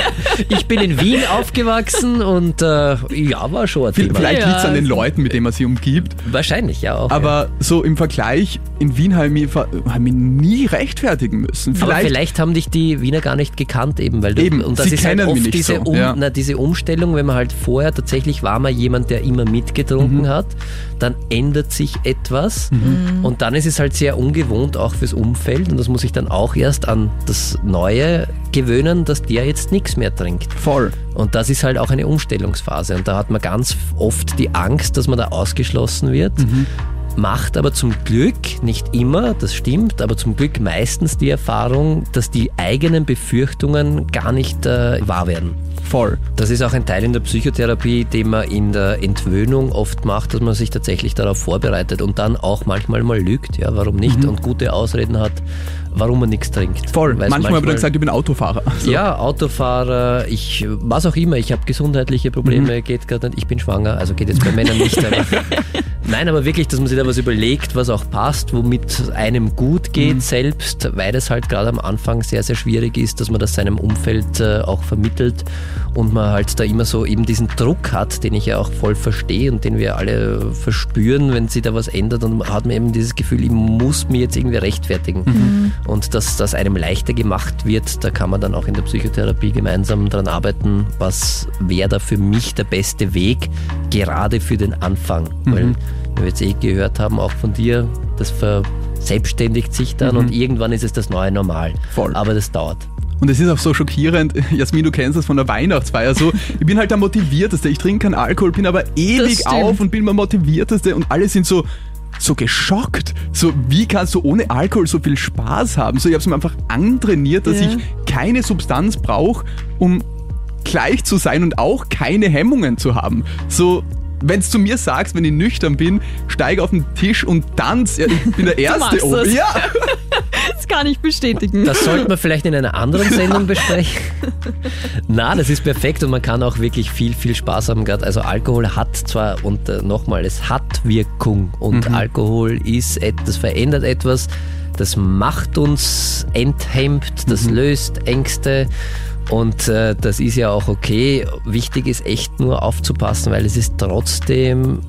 ich bin in Wien aufgewachsen und äh, ja, war schon ein Thema. Vielleicht Ja, liegt es an den also- Leuten, mit denen man sich umgibt. Wahrscheinlich, ja auch. ja. Aber so im Vergleich, in Wien habe ich, mich ver- hab ich mich nie rechtfertigen müssen. Aber Vielleicht, vielleicht haben dich die Wiener gar nicht gekannt eben, weil du, Eben, und das sie ist halt kennen mich oft nicht diese, so, um, ja. na, diese Umstellung, wenn man halt vorher tatsächlich war mal jemand, der immer mitgetrunken Mhm. hat, dann ändert sich etwas und dann ist es halt sehr ungewohnt auch fürs Umfeld und das muss ich dann auch erst an das Neue gewöhnen, dass der jetzt nichts mehr trinkt. voll. Und das ist halt auch eine Umstellungsphase. Und da hat man ganz oft die Angst, dass man da ausgeschlossen wird. Macht aber zum Glück, nicht immer, das stimmt, aber zum Glück meistens die Erfahrung, dass die eigenen Befürchtungen gar nicht äh, wahr werden. Voll. Das ist auch ein Teil in der Psychotherapie, den man in der Entwöhnung oft macht, dass man sich tatsächlich darauf vorbereitet und dann auch manchmal mal lügt, ja, warum nicht, und gute Ausreden hat, warum man nichts trinkt. Voll. Manchmal habe ich dann gesagt, ich bin Autofahrer. So. ja, Autofahrer, ich, was auch immer, ich habe gesundheitliche Probleme, geht gerade nicht, ich bin schwanger, also geht jetzt bei Männern nicht. Nein, aber wirklich, dass man sich da was überlegt, was auch passt, womit einem gut geht selbst, weil das halt gerade am Anfang sehr, sehr schwierig ist, dass man das seinem Umfeld äh, auch vermittelt und man halt da immer so eben diesen Druck hat, den ich ja auch voll verstehe und den wir alle verspüren, wenn sich da was ändert und man hat man eben dieses Gefühl, ich muss mir jetzt irgendwie rechtfertigen. Und dass das einem leichter gemacht wird, da kann man dann auch in der Psychotherapie gemeinsam dran arbeiten, was wäre da für mich der beste Weg, gerade für den Anfang. Weil wir jetzt eh gehört haben, auch von dir, das verselbstständigt sich dann und irgendwann ist es das neue Normal. Voll. Aber das dauert. Und es ist auch so schockierend, Jasmin, du kennst das von der Weihnachtsfeier so, ich bin halt der Motivierteste, ich trinke keinen Alkohol, bin aber ewig auf und bin der Motivierteste und alle sind so, so geschockt. So, wie kannst du ohne Alkohol so viel Spaß haben? So, ich habe es mir einfach antrainiert, dass Ja. ich keine Substanz brauche, um gleich zu sein und auch keine Hemmungen zu haben. So, wenn du zu mir sagst, wenn ich nüchtern bin, steige auf den Tisch und tanz, ja, ich bin der Erste oben. das. Ja, Das kann ich bestätigen. Das sollten wir vielleicht in einer anderen Sendung besprechen. Na, das ist perfekt und man kann auch wirklich viel, viel Spaß haben. Gerade also Alkohol hat zwar und äh, nochmal, es hat Wirkung und Alkohol ist, et- das verändert etwas, das macht uns enthemmt, das löst Ängste. Und äh, das ist ja auch okay. Wichtig ist echt nur aufzupassen, weil es ist trotzdem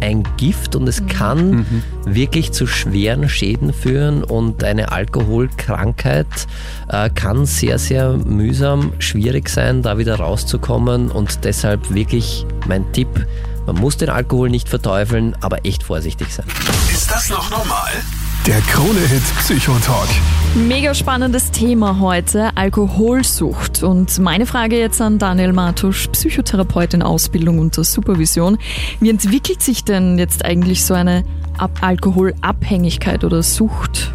ein Gift und es kann wirklich zu schweren Schäden führen und eine Alkoholkrankheit äh, kann sehr, sehr mühsam, schwierig sein, da wieder rauszukommen und deshalb wirklich mein Tipp, man muss den Alkohol nicht verteufeln, aber echt vorsichtig sein. Ist das noch normal? Der Krone-Hit Psychotalk. Mega spannendes Thema heute, Alkoholsucht. Und meine Frage jetzt an Daniel Matusch, Psychotherapeut in Ausbildung unter Supervision. Wie entwickelt sich denn jetzt eigentlich so eine Ab Alkoholabhängigkeit oder Sucht?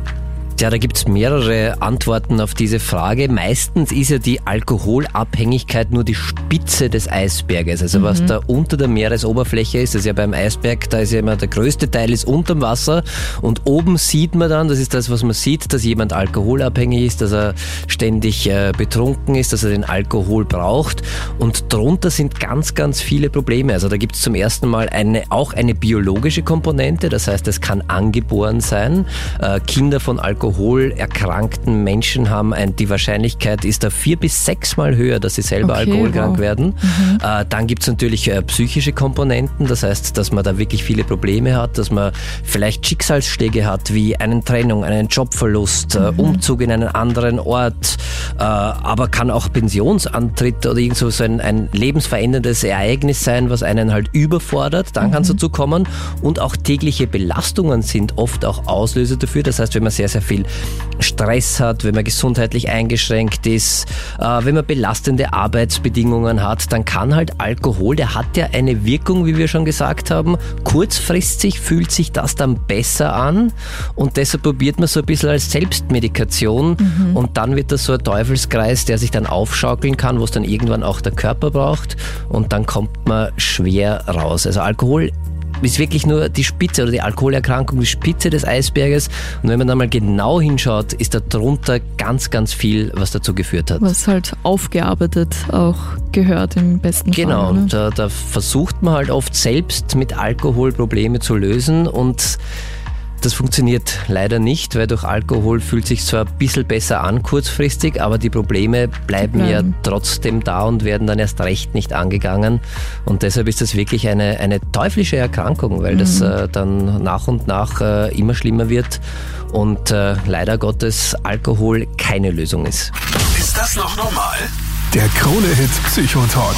Ja, da gibt's mehrere Antworten auf diese Frage. Meistens ist ja die Alkoholabhängigkeit nur die Spitze des Eisberges. Also was da unter der Meeresoberfläche ist, das ist ja beim Eisberg, da ist ja immer der größte Teil ist unterm Wasser und oben sieht man dann, das ist das, was man sieht, dass jemand alkoholabhängig ist, dass er ständig äh, betrunken ist, dass er den Alkohol braucht und drunter sind ganz, ganz viele Probleme. Also da gibt's zum ersten Mal eine, auch eine biologische Komponente, das heißt, es kann angeboren sein. Äh, Kinder von alkoholerkrankten Menschen haben ein, die Wahrscheinlichkeit ist da vier bis sechsmal höher, dass sie selber Okay, alkoholkrank wow. werden. Äh, dann gibt's natürlich äh, psychische Komponenten, das heißt, dass man da wirklich viele Probleme hat, dass man vielleicht Schicksalsschläge hat, wie eine Trennung, einen Jobverlust, äh, Umzug in einen anderen Ort, äh, aber kann auch Pensionsantritt oder irgend so ein, ein lebensveränderndes Ereignis sein, was einen halt überfordert. Dann kann es dazu kommen. Und auch tägliche Belastungen sind oft auch Auslöser dafür. Das heißt, wenn man sehr, sehr viel Stress hat, wenn man gesundheitlich eingeschränkt ist, äh, wenn man belastende Arbeitsbedingungen hat, dann kann halt Alkohol, der hat ja eine Wirkung, wie wir schon gesagt haben. Kurzfristig fühlt sich das dann besser an und deshalb probiert man so ein bisschen als Selbstmedikation und dann wird das so ein Teufelskreis, der sich dann aufschaukeln kann, wo es dann irgendwann auch der Körper braucht und dann kommt man schwer raus. Also Alkohol ist wirklich nur die Spitze oder die Alkoholerkrankung die Spitze des Eisberges. Und wenn man da mal genau hinschaut, ist da drunter ganz, ganz viel, was dazu geführt hat. Was halt aufgearbeitet auch gehört im besten Genau, Fall. Ne? da, da versucht man halt oft selbst mit Alkohol Probleme zu lösen und das funktioniert leider nicht, weil durch Alkohol fühlt sich zwar ein bisschen besser an kurzfristig, aber die Probleme bleiben Die ja bleiben. trotzdem da und werden dann erst recht nicht angegangen. Und deshalb ist das wirklich eine, eine teuflische Erkrankung, weil das äh, dann nach und nach äh, immer schlimmer wird und äh, leider Gottes Alkohol keine Lösung ist. Ist das noch normal? Der Krone-Hit Psychotalk.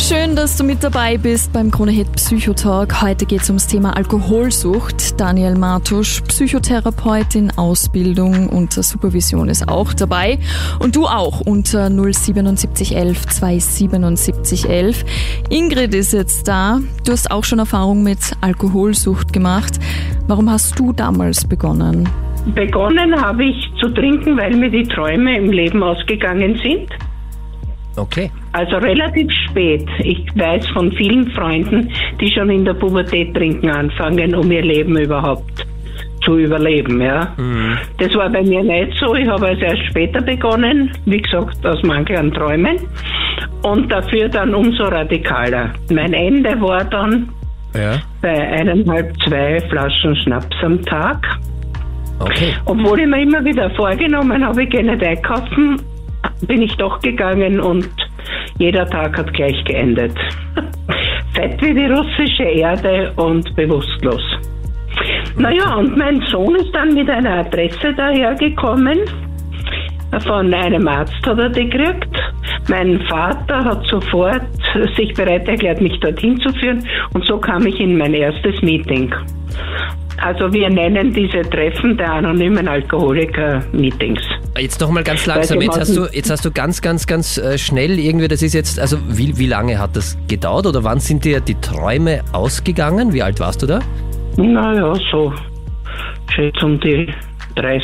Schön, dass du mit dabei bist beim Kronehit Psychotalk. Heute geht es ums Thema Alkoholsucht. Daniel Martusch, Psychotherapeut in Ausbildung und Supervision ist auch dabei. Und du auch unter 07711 27711. Ingrid ist jetzt da. Du hast auch schon Erfahrung mit Alkoholsucht gemacht. Warum hast du damals begonnen? Begonnen habe ich zu trinken, weil mir die Träume im Leben ausgegangen sind. Okay. Also relativ spät. Ich weiß von vielen Freunden, die schon in der Pubertät trinken anfangen, um ihr Leben überhaupt zu überleben. Ja. Das war bei mir nicht so. Ich habe also erst später begonnen, wie gesagt, aus Mangel an Träumen. Und dafür dann umso radikaler. Mein Ende war dann Ja. bei eineinhalb, zwei Flaschen Schnaps am Tag. Okay. Obwohl ich mir immer wieder vorgenommen habe, ich gehe nicht einkaufen, bin ich doch gegangen und jeder Tag hat gleich geendet. Fett wie die russische Erde und bewusstlos. Naja, und mein Sohn ist dann mit einer Adresse dahergekommen. Von einem Arzt hat er die gekriegt. Mein Vater hat sofort sich bereit erklärt, mich dorthin zu führen. Und so kam ich in mein erstes Meeting. Also wir nennen diese Treffen der anonymen Alkoholiker Meetings. Jetzt noch mal ganz langsam. Jetzt hast du, jetzt hast du ganz, ganz, ganz äh, schnell irgendwie, das ist jetzt, also wie, wie lange hat das gedauert oder wann sind dir die Träume ausgegangen? Wie alt warst du da? Naja, so schätze um die 30,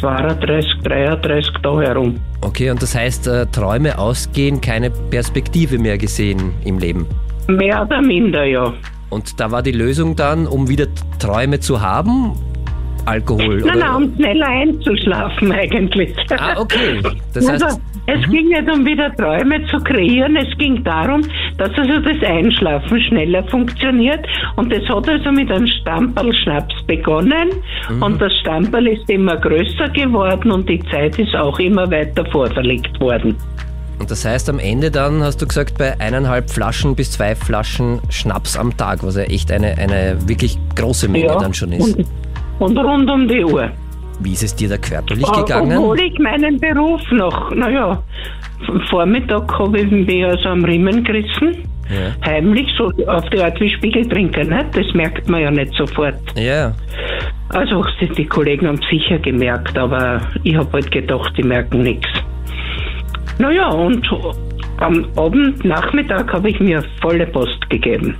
32, 33 da herum. Okay, und das heißt, äh, Träume ausgehen, keine Perspektive mehr gesehen im Leben. Mehr oder minder, ja. Und da war die Lösung dann, um wieder Träume zu haben, Alkohol. Nein, oder? nein, um schneller einzuschlafen eigentlich. Ah, okay. Das also, heißt, es ging nicht um wieder Träume zu kreieren, es ging darum, dass also das Einschlafen schneller funktioniert. Und das hat also mit einem Stamperl Schnaps begonnen. Mhm. Und das Stamperl ist immer größer geworden und die Zeit ist auch immer weiter vorverlegt worden. und das heißt, am Ende dann hast du gesagt, bei eineinhalb Flaschen bis zwei Flaschen Schnaps am Tag, was ja echt eine, eine wirklich große Menge dann schon ist. Und, und rund um die Uhr. Wie ist es dir da körperlich Äh, gegangen? Obwohl ich meinen Beruf noch, naja, am Vormittag habe ich mich also am Riemen gerissen. Ja. Heimlich, so auf die Art wie Spiegeltrinker, ne? das merkt man ja nicht sofort. Ja, Also die, die Kollegen haben sicher gemerkt, aber ich habe halt gedacht, die merken nichts. Naja, und am Abend, Nachmittag habe ich mir volle Post gegeben.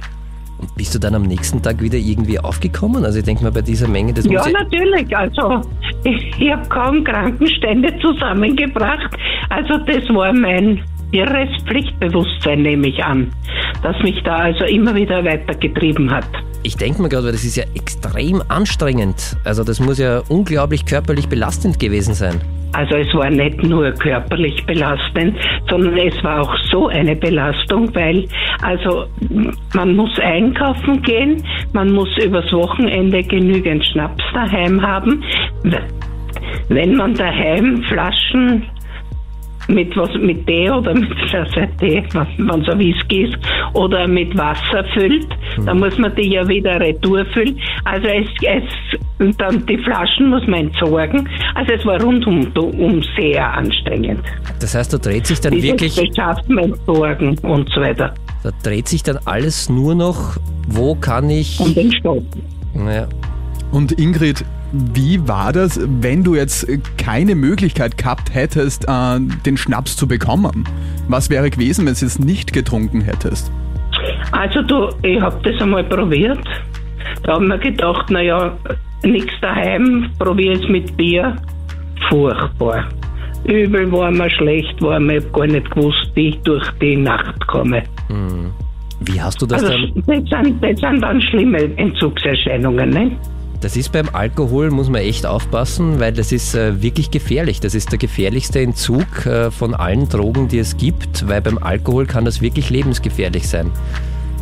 Bist du dann am nächsten Tag wieder irgendwie aufgekommen? Also ich denke mal, bei dieser Menge, muss ja... natürlich. Also ich, ich habe kaum Krankenstände zusammengebracht. Also das war mein irres Pflichtbewusstsein, nehme ich an, das mich da also immer wieder weitergetrieben hat. Ich denke mir gerade, weil das ist ja extrem anstrengend. Also das muss ja unglaublich körperlich belastend gewesen sein. Also es war nicht nur körperlich belastend, sondern es war auch so eine Belastung, weil also man muss einkaufen gehen, man muss übers Wochenende genügend Schnaps daheim haben. Wenn man daheim Flaschen mit was mit Tee oder mit also Tee, wenn es ein Whisky ist, oder mit Wasser füllt, dann muss man die ja wieder retour füllen. Also es, es dann die Flaschen muss man entsorgen. Also es war rundum um sehr anstrengend. Das heißt, da dreht sich dann Dieses wirklich, Beschaffen, entsorgen und so weiter. da dreht sich dann alles nur noch, wo kann ich... Und den Stopp. Naja, Und Ingrid, wie war das, wenn du jetzt keine Möglichkeit gehabt hättest, äh, den Schnaps zu bekommen? Was wäre gewesen, wenn du es nicht getrunken hättest? Also du, ich habe das einmal probiert. Da haben wir gedacht, naja, nichts daheim, probiere es mit Bier. Furchtbar. Übel war mir, schlecht war mir, ich hab gar nicht gewusst, wie ich durch die Nacht komme. Wie hast du das Also dann? das sind, das sind dann schlimme Entzugserscheinungen, ne? Das ist beim Alkohol, muss man echt aufpassen, weil das ist äh, wirklich gefährlich. Das ist der gefährlichste Entzug äh, von allen Drogen, die es gibt, weil beim Alkohol kann das wirklich lebensgefährlich sein,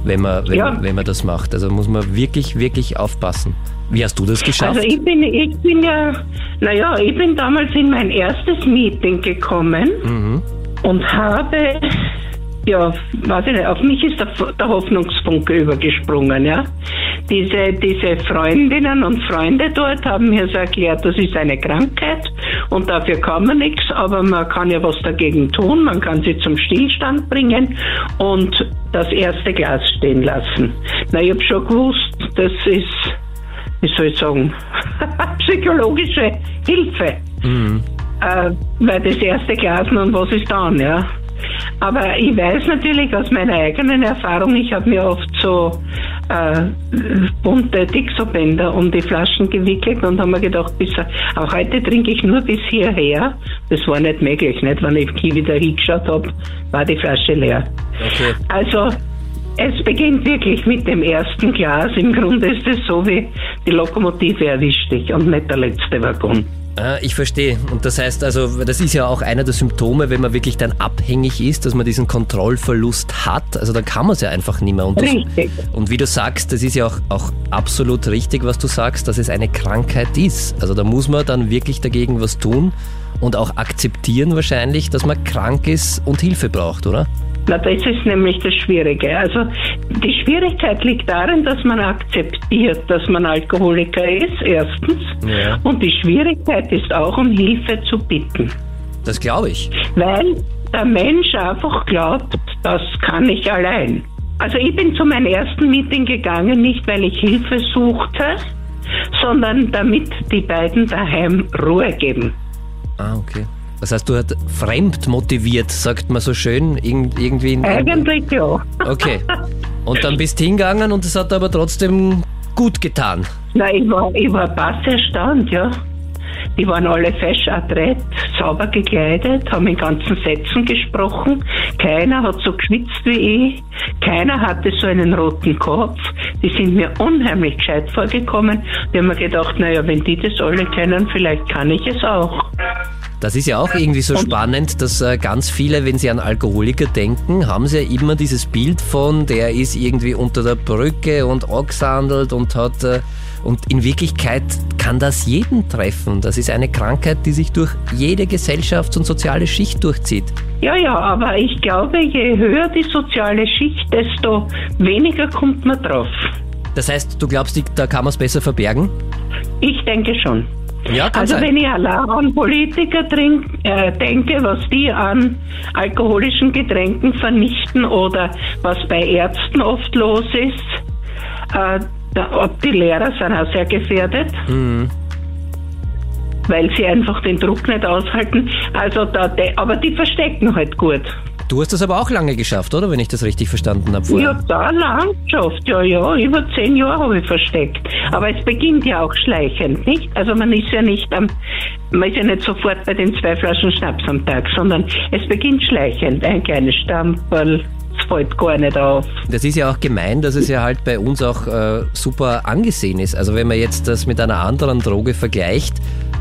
wenn man, wenn, Ja. wenn man das macht. Also muss man wirklich, wirklich aufpassen. Wie hast du das geschafft? Also ich bin, ich bin ja, naja, ich bin damals in mein erstes Meeting gekommen mhm. und habe, ja, weiß ich nicht, auf mich ist der, der Hoffnungsfunke übergesprungen, ja. Diese, diese Freundinnen und Freunde dort haben mir so erklärt, das ist eine Krankheit und dafür kann man nichts, aber man kann ja was dagegen tun, man kann sie zum Stillstand bringen und das erste Glas stehen lassen. Na, ich habe schon gewusst, das ist, wie soll ich sagen, psychologische Hilfe. Äh, weil das erste Glas und was ist dann, ja. Aber ich weiß natürlich aus meiner eigenen Erfahrung, ich habe mir oft so äh, bunte Dixo-Bänder um die Flaschen gewickelt und habe mir gedacht, bis, auch heute trinke ich nur bis hierher. Das war nicht möglich, nicht? Wenn ich wieder hingeschaut habe, war die Flasche leer. Okay. Also es beginnt wirklich mit dem ersten Glas. Im Grunde ist es so wie die Lokomotive erwischt dich und nicht der letzte Waggon. Ah, ich verstehe. Und das heißt also, das ist ja auch einer der Symptome, wenn man wirklich dann abhängig ist, dass man diesen Kontrollverlust hat. Also dann kann man es ja einfach nicht mehr. Und, das, Richtig. und wie du sagst, das ist ja auch, auch absolut richtig, was du sagst, dass es eine Krankheit ist. Also da muss man dann wirklich dagegen was tun und auch akzeptieren wahrscheinlich, dass man krank ist und Hilfe braucht, oder? Na, das ist nämlich das Schwierige. Also die Schwierigkeit liegt darin, dass man akzeptiert, dass man Alkoholiker ist, erstens. Ja. Und die Schwierigkeit ist auch, um Hilfe zu bitten. Das glaube ich. Weil der Mensch einfach glaubt, das kann ich allein. Also ich bin zu meinem ersten Meeting gegangen, nicht weil ich Hilfe suchte, sondern damit die beiden daheim Ruhe geben. Ah, okay. Das heißt, du hast fremd motiviert, sagt man so schön, irgend- irgendwie. In, Eigentlich ja. Okay. Und dann bist du hingegangen und es hat aber trotzdem gut getan. Na, ich war, ich war bass erstaunt, ja. Die waren alle fesch adrett, sauber gekleidet, haben in ganzen Sätzen gesprochen. Keiner hat so geschwitzt wie ich. Keiner hatte so einen roten Kopf. Die sind mir unheimlich gescheit vorgekommen. Die haben mir gedacht, naja, wenn die das alle können, vielleicht kann ich es auch. Das ist ja auch irgendwie so spannend, dass äh, ganz viele, wenn sie an Alkoholiker denken, haben sie ja immer dieses Bild von, der ist irgendwie unter der Brücke und angesandelt und hat. Äh, und in Wirklichkeit kann das jeden treffen. Das ist eine Krankheit, die sich durch jede Gesellschafts- und soziale Schicht durchzieht. Ja, ja, aber ich glaube, je höher die soziale Schicht, desto weniger kommt man drauf. Das heißt, du glaubst, da kann man es besser verbergen? Ich denke schon. Ja, Also sein. wenn ich allein an Politiker trink, äh, denke, was die an alkoholischen Getränken vernichten oder was bei Ärzten oft los ist, äh, da, ob die Lehrer sind auch sehr gefährdet, Mhm. weil sie einfach den Druck nicht aushalten. Also da, aber die verstecken halt gut. Du hast das aber auch lange geschafft, oder? Wenn ich das richtig verstanden habe Ich vorher. habe da lang geschafft, ja, ja, über zehn Jahre habe ich versteckt. Aber es beginnt ja auch schleichend, nicht? Also man ist ja nicht am, man ist ja nicht sofort bei den zwei Flaschen Schnaps am Tag, sondern es beginnt schleichend. Ein kleines Stamperl, es fällt gar nicht auf. Das ist ja auch gemein, dass es ja halt bei uns auch äh, super angesehen ist. Also wenn man jetzt das mit einer anderen Droge vergleicht,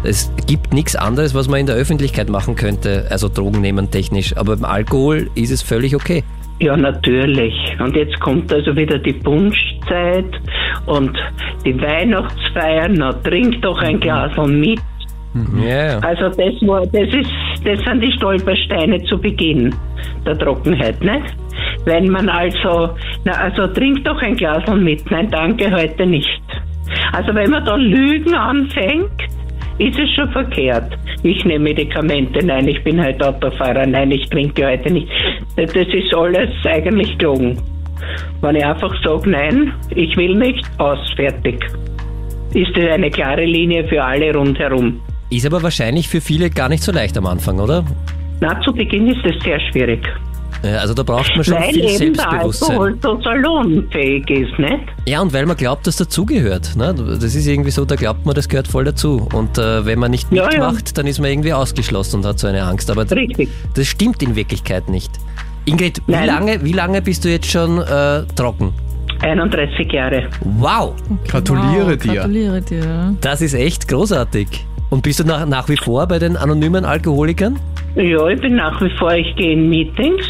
es gibt nichts anderes, was man in der Öffentlichkeit machen könnte, also Drogen nehmen technisch. Aber beim Alkohol ist es völlig okay. Ja, natürlich. Und jetzt kommt also wieder die Punschzeit und die Weihnachtsfeiern. Na, trink doch ein Glas mit. Ja, ja. Also das war, das ist, das sind die Stolpersteine zu Beginn der Trockenheit, nicht? Wenn man also, na also trink doch ein Glas mit. Nein, danke, heute nicht. Also wenn man da Lügen anfängt, ist es schon verkehrt. Ich nehme Medikamente, nein, ich bin heute Autofahrer, nein, ich trinke heute nicht. Das ist alles eigentlich gelogen. Wenn ich einfach sage, nein, ich will nicht, aus, fertig. Ist das eine klare Linie für alle rundherum. Ist aber wahrscheinlich für viele gar nicht so leicht am Anfang, oder? Na, zu Beginn ist es sehr schwierig. Ja, Also da braucht man schon weil viel eben der Selbstbewusstsein. Alkohol so salonfähig ist, nicht? Ja, und weil man glaubt, dass dazugehört. Ne? Das ist irgendwie so, da glaubt man, das gehört voll dazu. Und äh, wenn man nicht Ja, ja. mitmacht, dann ist man irgendwie ausgeschlossen und hat so eine Angst. Aber Richtig. das stimmt in Wirklichkeit nicht. Ingrid, wie lange, wie lange bist du jetzt schon äh, trocken? 31 Jahre. Wow, Gratuliere wow, dir. Gratuliere dir. das ist echt großartig. Und bist du nach, nach wie vor bei den anonymen Alkoholikern? Ja, ich bin nach wie vor, ich gehe in Meetings.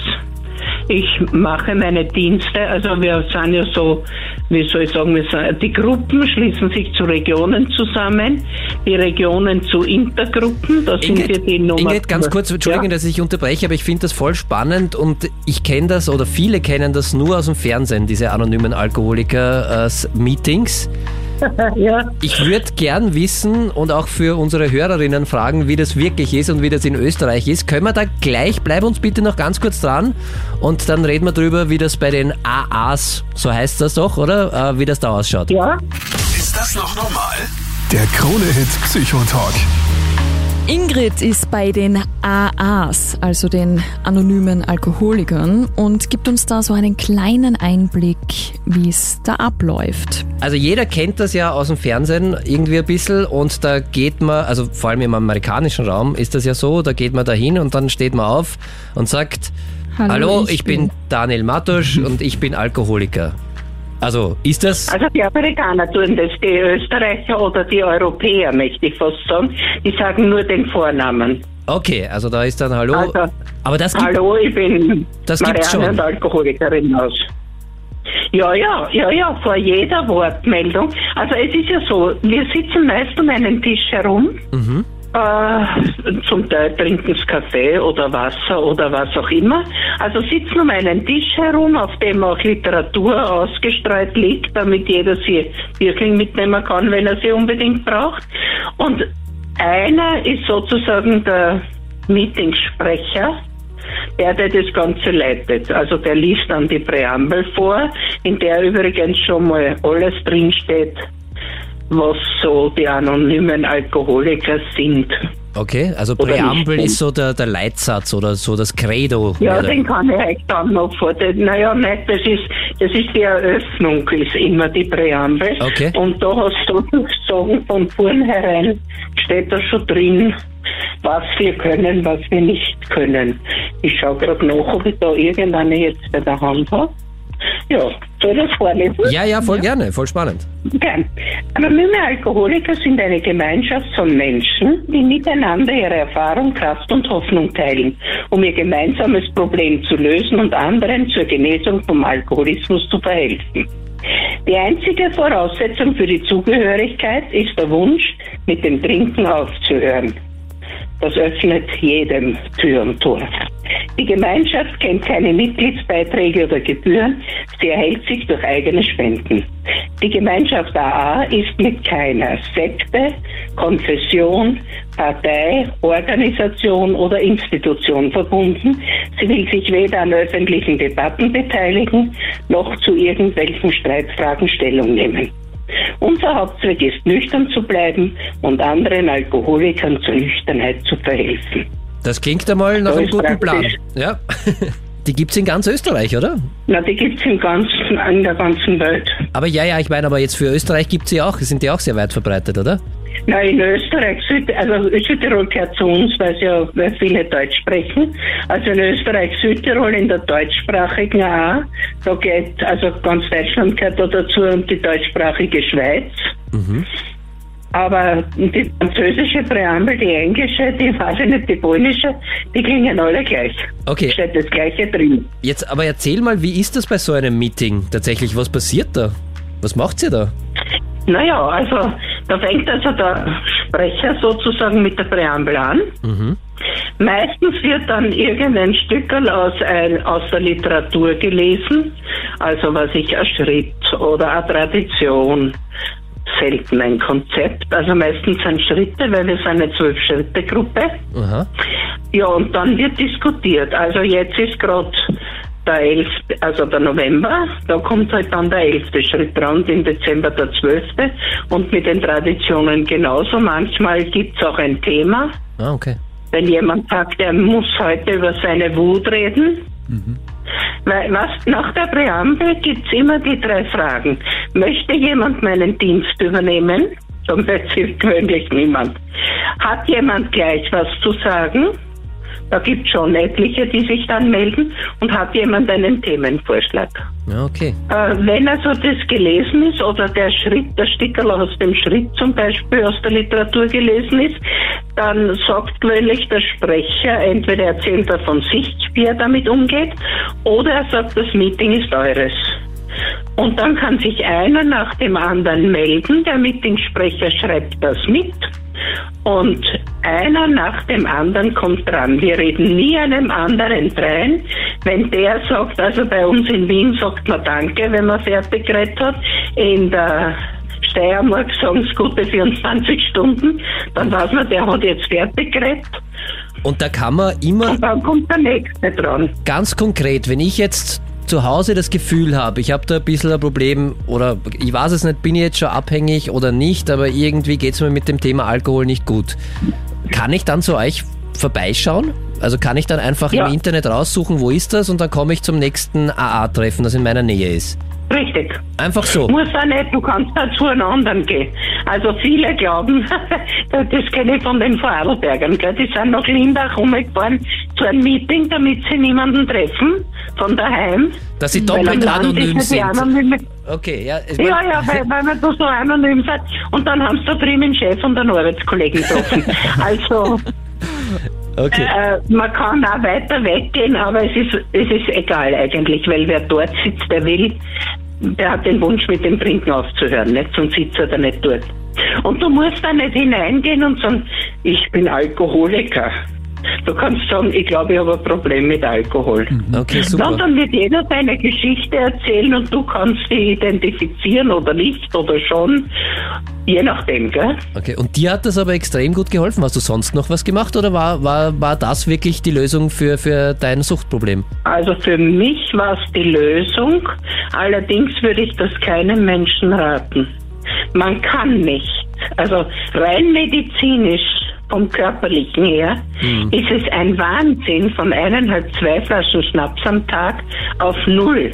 Ich mache meine Dienste, also wir sind ja so, wie soll ich sagen, wir sind, die Gruppen schließen sich zu Regionen zusammen, die Regionen zu Intergruppen, da sind wir die Nummer. Ingrid, ganz kurz, Entschuldigung, dass ich unterbreche, aber ich finde das voll spannend und ich kenne das oder viele kennen das nur aus dem Fernsehen, diese anonymen Alkoholiker-Meetings. Ja, ja. Ich würde gern wissen und auch für unsere Hörerinnen fragen, wie das wirklich ist und wie das in Österreich ist. Können wir da gleich, bleib uns bitte noch ganz kurz dran und dann reden wir drüber, wie das bei den AAs, so heißt das doch, oder? Äh, wie das da ausschaut. ja. Ist das noch normal? Der Krone-Hit Psychotalk. Ingrid ist bei den AAs, also den anonymen Alkoholikern, und gibt uns da so einen kleinen Einblick, wie es da abläuft. Also jeder kennt das ja aus dem Fernsehen irgendwie ein bisschen und da geht man, also vor allem im amerikanischen Raum ist das ja so, da geht man da hin und dann steht man auf und sagt, hallo, ich, bin Daniel Matusch und ich bin Alkoholiker. Also ist das, Also die Amerikaner tun das, die Österreicher oder die Europäer, möchte ich fast sagen, die sagen nur den Vornamen. Okay, also da ist dann Hallo, Also, aber das gibt, Hallo, ich bin Das gibt's Marianne schon. und Alkoholikerin aus. Ja, ja, ja, ja, vor jeder Wortmeldung. Also es ist ja so, wir sitzen meist um einen Tisch herum. Mhm. Äh, zum Teil trinken sie Kaffee oder Wasser oder was auch immer. Also sitzen um einen Tisch herum, auf dem auch Literatur ausgestreut liegt, damit jeder sie wirklich mitnehmen kann, wenn er sie unbedingt braucht. Und einer ist sozusagen der Meetingsprecher, der, der das Ganze leitet. Also der liest dann die Präambel vor, in der übrigens schon mal alles drinsteht, was so die anonymen Alkoholiker sind. Okay, also Oder Präambel ist so der, der Leitsatz oder so das Credo. Ja, oder? den kann ich euch dann noch vor. den- Naja, nicht, das ist, das ist die Eröffnung, ist immer die Präambel. Okay. Und da hast du sozusagen von vornherein steht da schon drin, was wir können, was wir nicht können. Ich schaue gerade nach, ob ich da irgendeine jetzt bei der Hand habe. Ja, soll ich das vorlesen? ja, ja, voll gerne, voll spannend. Gern. Anonyme Alkoholiker sind eine Gemeinschaft von Menschen, die miteinander ihre Erfahrung, Kraft und Hoffnung teilen, um ihr gemeinsames Problem zu lösen und anderen zur Genesung vom Alkoholismus zu verhelfen. Die einzige Voraussetzung für die Zugehörigkeit ist der Wunsch, mit dem Trinken aufzuhören. Das öffnet jedem Tür und Tor. Die Gemeinschaft kennt keine Mitgliedsbeiträge oder Gebühren, sie erhält sich durch eigene Spenden. Die Gemeinschaft AA ist mit keiner Sekte, Konfession, Partei, Organisation oder Institution verbunden. Sie will sich weder an öffentlichen Debatten beteiligen, noch zu irgendwelchen Streitfragen Stellung nehmen. Unser Hauptzweck ist, nüchtern zu bleiben und anderen Alkoholikern zur Nüchternheit zu verhelfen. Das klingt einmal nach einem guten Plan. Ja. Die gibt's in ganz Österreich, oder? Na, die gibt's im ganzen, in der ganzen Welt. Aber ja, ja, ich meine, aber jetzt für Österreich gibt's sie auch, sind die auch sehr weit verbreitet, oder? Na, in Österreich, Süd, also Südtirol gehört zu uns, weil sie ja weil viele Deutsch sprechen. Also in Österreich, Südtirol, in der deutschsprachigen AA, da geht, also ganz Deutschland gehört da dazu und die deutschsprachige Schweiz. Aber die französische Präambel, die englische, die weiß ich nicht, die polnische, die klingen alle gleich. Okay. Steht das Gleiche drin. Jetzt aber erzähl mal, wie ist das bei so einem Meeting tatsächlich? Was passiert da? Was macht ihr da? Naja, also da fängt also der Sprecher sozusagen mit der Präambel an. Meistens wird dann irgendein Stückel aus, ein, aus der Literatur gelesen, also was ich ein Schritt oder eine Tradition, selten ein Konzept, also meistens sind Schritte, weil wir sind eine Zwölf-Schritte-Gruppe. Ja, und dann wird diskutiert. Also jetzt ist gerade der 11., also der November, da kommt halt dann der 11. Schritt dran, und im Dezember der 12. Und mit den Traditionen genauso. Manchmal gibt's auch ein Thema. Ah, okay. Wenn jemand sagt, er muss heute über seine Wut reden. Weil was, nach der Präambel gibt's immer die drei Fragen. Möchte jemand meinen Dienst übernehmen? Dann erzählt gewöhnlich niemand. Hat jemand gleich was zu sagen? Da gibt es schon etliche, die sich dann melden und hat jemand einen Themenvorschlag. Okay. Äh, wenn also das gelesen ist oder der Schritt, der Stickerl aus dem Schritt zum Beispiel aus der Literatur gelesen ist, dann sagt gewöhnlich der Sprecher, entweder erzählt er von sich, wie er damit umgeht, oder er sagt, das Meeting ist eures. Und dann kann sich einer nach dem anderen melden, der Meetingsprecher schreibt das mit und einer nach dem anderen kommt dran. Wir reden nie einem anderen drein. Wenn der sagt, also bei uns in Wien sagt man Danke, wenn man fertig geredet hat. In der Steiermark sagen es gute 24 Stunden. Dann weiß man, der hat jetzt fertig geredet. Und da kann man immer Und dann kommt der Nächste dran. ganz konkret, wenn ich jetzt zu Hause das Gefühl habe, ich habe da ein bisschen ein Problem oder ich weiß es nicht, bin ich jetzt schon abhängig oder nicht, aber irgendwie geht es mir mit dem Thema Alkohol nicht gut. Kann ich dann zu euch vorbeischauen? Also kann ich dann einfach Ja. im Internet raussuchen, wo ist das und dann komme ich zum nächsten AA-Treffen, das in meiner Nähe ist. Richtig. Einfach so. Muss auch nicht, du kannst da zu einem anderen gehen. Also viele glauben, das kenne ich von den Vorarlbergern, gell? die sind nach Lindach rumgefahren zu einem Meeting, damit sie niemanden treffen, von daheim. Dass sie doppelt anonym sind. Okay, ja. Ja, ja, weil, weil man da so anonym seid. Und dann haben sie da drüben den Chef und einen Arbeitskollegen getroffen. also, Okay. äh, man kann auch weiter weggehen, aber es ist, es ist egal eigentlich, weil wer dort sitzt, der will, der hat den Wunsch, mit dem Trinken aufzuhören, nicht? sonst sitzt er da nicht dort. Und du musst da nicht hineingehen und sagen, ich bin Alkoholiker. Du kannst sagen, ich glaube, ich habe ein Problem mit Alkohol. Okay, Na, super. dann wird jeder seine Geschichte erzählen und du kannst sie identifizieren oder nicht oder schon. Je nachdem, gell? Okay, und dir hat das aber extrem gut geholfen. Hast du sonst noch was gemacht oder war, war, war das wirklich die Lösung für, für dein Suchtproblem? Also für mich war es die Lösung. Allerdings würde ich das keinem Menschen raten. Man kann nicht. Also rein medizinisch vom körperlichen her ist es ein Wahnsinn von eineinhalb, zwei Flaschen Schnaps am Tag auf null.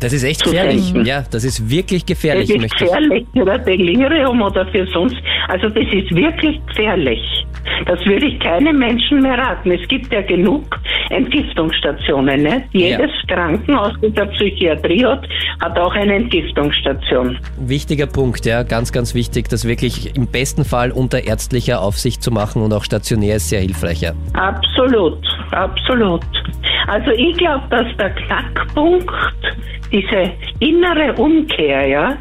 Das ist echt gefährlich. trinken. Ja, das ist wirklich gefährlich. Das ist gefährlich für ein Delirium oder für sonst. Also das ist wirklich gefährlich. Das würde ich keinem Menschen mehr raten. Es gibt ja genug Entgiftungsstationen. Nicht? Jedes Krankenhaus, das der Psychiatrie hat, hat auch eine Entgiftungsstation. Wichtiger Punkt, ja, ganz, ganz wichtig, das wirklich im besten Fall unter ärztlicher Aufsicht zu machen und auch stationär ist sehr hilfreich. Ja. Absolut, absolut. Also ich glaube, dass der Knackpunkt, diese innere Umkehr, ja,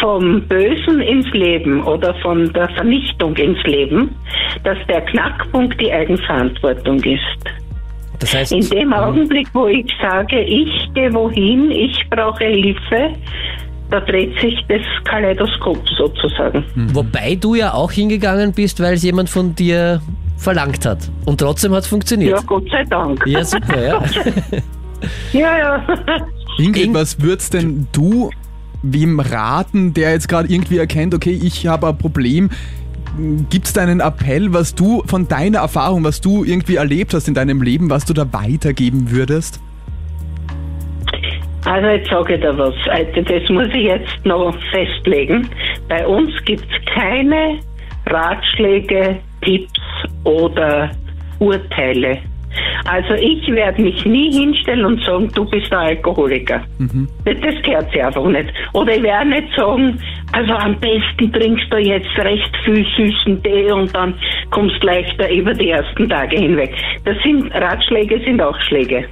vom Bösen ins Leben oder von der Vernichtung ins Leben, dass der Knackpunkt die Eigenverantwortung ist. Das heißt, In dem Augenblick, wo ich sage, ich gehe wohin, ich brauche Hilfe, da dreht sich das Kaleidoskop sozusagen. wobei du ja auch hingegangen bist, weil es jemand von dir verlangt hat. Und trotzdem hat es funktioniert. Ja, Gott sei Dank. Ja, super, ja. ja. ja. Ingrid, Ing- was würdest denn du wem raten, der jetzt gerade irgendwie erkennt, okay, ich habe ein Problem? Gibt es da einen Appell, was du von deiner Erfahrung, was du irgendwie erlebt hast in deinem Leben, was du da weitergeben würdest? Also jetzt sage ich dir was. Also Das muss ich jetzt noch festlegen. Bei uns gibt es keine Ratschläge, Tipps oder Urteile. Also ich werde mich nie hinstellen und sagen, du bist ein Alkoholiker. Das das gehört sich einfach nicht. Oder ich werde nicht sagen, also am besten trinkst du jetzt recht viel süßen Tee und dann kommst leichter über die ersten Tage hinweg. Das sind Ratschläge, sind auch Schläge.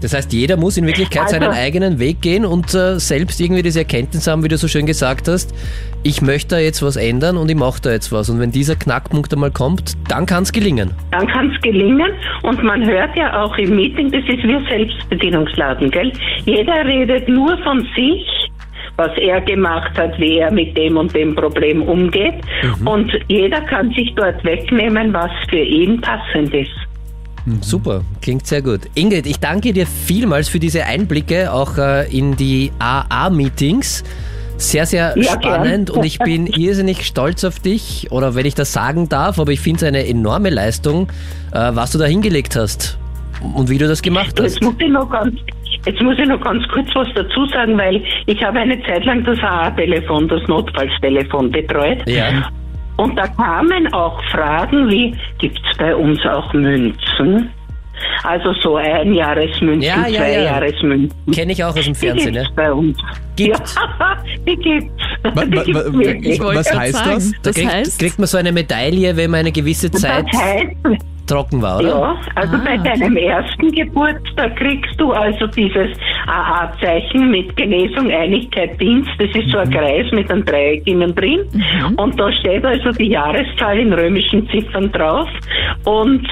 Das heißt, jeder muss in Wirklichkeit Also- seinen eigenen Weg gehen und äh, selbst irgendwie diese Erkenntnis haben, wie du so schön gesagt hast, ich möchte da jetzt was ändern und ich mache da jetzt was. Und wenn dieser Knackpunkt einmal kommt, dann kann es gelingen. dann kann es gelingen. Und man hört ja auch im Meeting, das ist wie Selbstbedienungsladen, gell? Jeder redet nur von sich, was er gemacht hat, wie er mit dem und dem Problem umgeht. Und jeder kann sich dort wegnehmen, was für ihn passend ist. Super, klingt sehr gut. Ingrid, ich danke dir vielmals für diese Einblicke auch äh, in die AA-Meetings. Sehr, sehr Ja, spannend gern. und ich bin irrsinnig stolz auf dich, oder wenn ich das sagen darf, aber ich finde es eine enorme Leistung, äh, was du da hingelegt hast und wie du das gemacht hast. Jetzt muss ich noch ganz, jetzt muss ich noch ganz kurz was dazu sagen, weil ich habe eine Zeit lang das AA-Telefon, das Notfallstelefon betreut. Ja, Und da kamen auch Fragen wie, gibt es bei uns auch Münzen? Also so Einjahresmünzen, Ja, ja, ja. Zweijahresmünzen. Kenne ich auch aus dem Die Fernsehen. gibt's Ja. bei uns. Gibt's? Ja, die gibt's. Wa- wa- Die gibt's Was grad heißt sagen, das? Da Das kriegt, heißt, kriegt man so eine Medaille, wenn man eine gewisse Das Zeit heißt, trocken war, oder? Ja, also Ah, bei okay. deinem ersten Geburtstag kriegst du also dieses AA-Zeichen mit Genesung, Einigkeit, Dienst. Das ist so ein Kreis mit einem Dreieck innen drin. Und da steht also die Jahreszahl in römischen Ziffern drauf. Und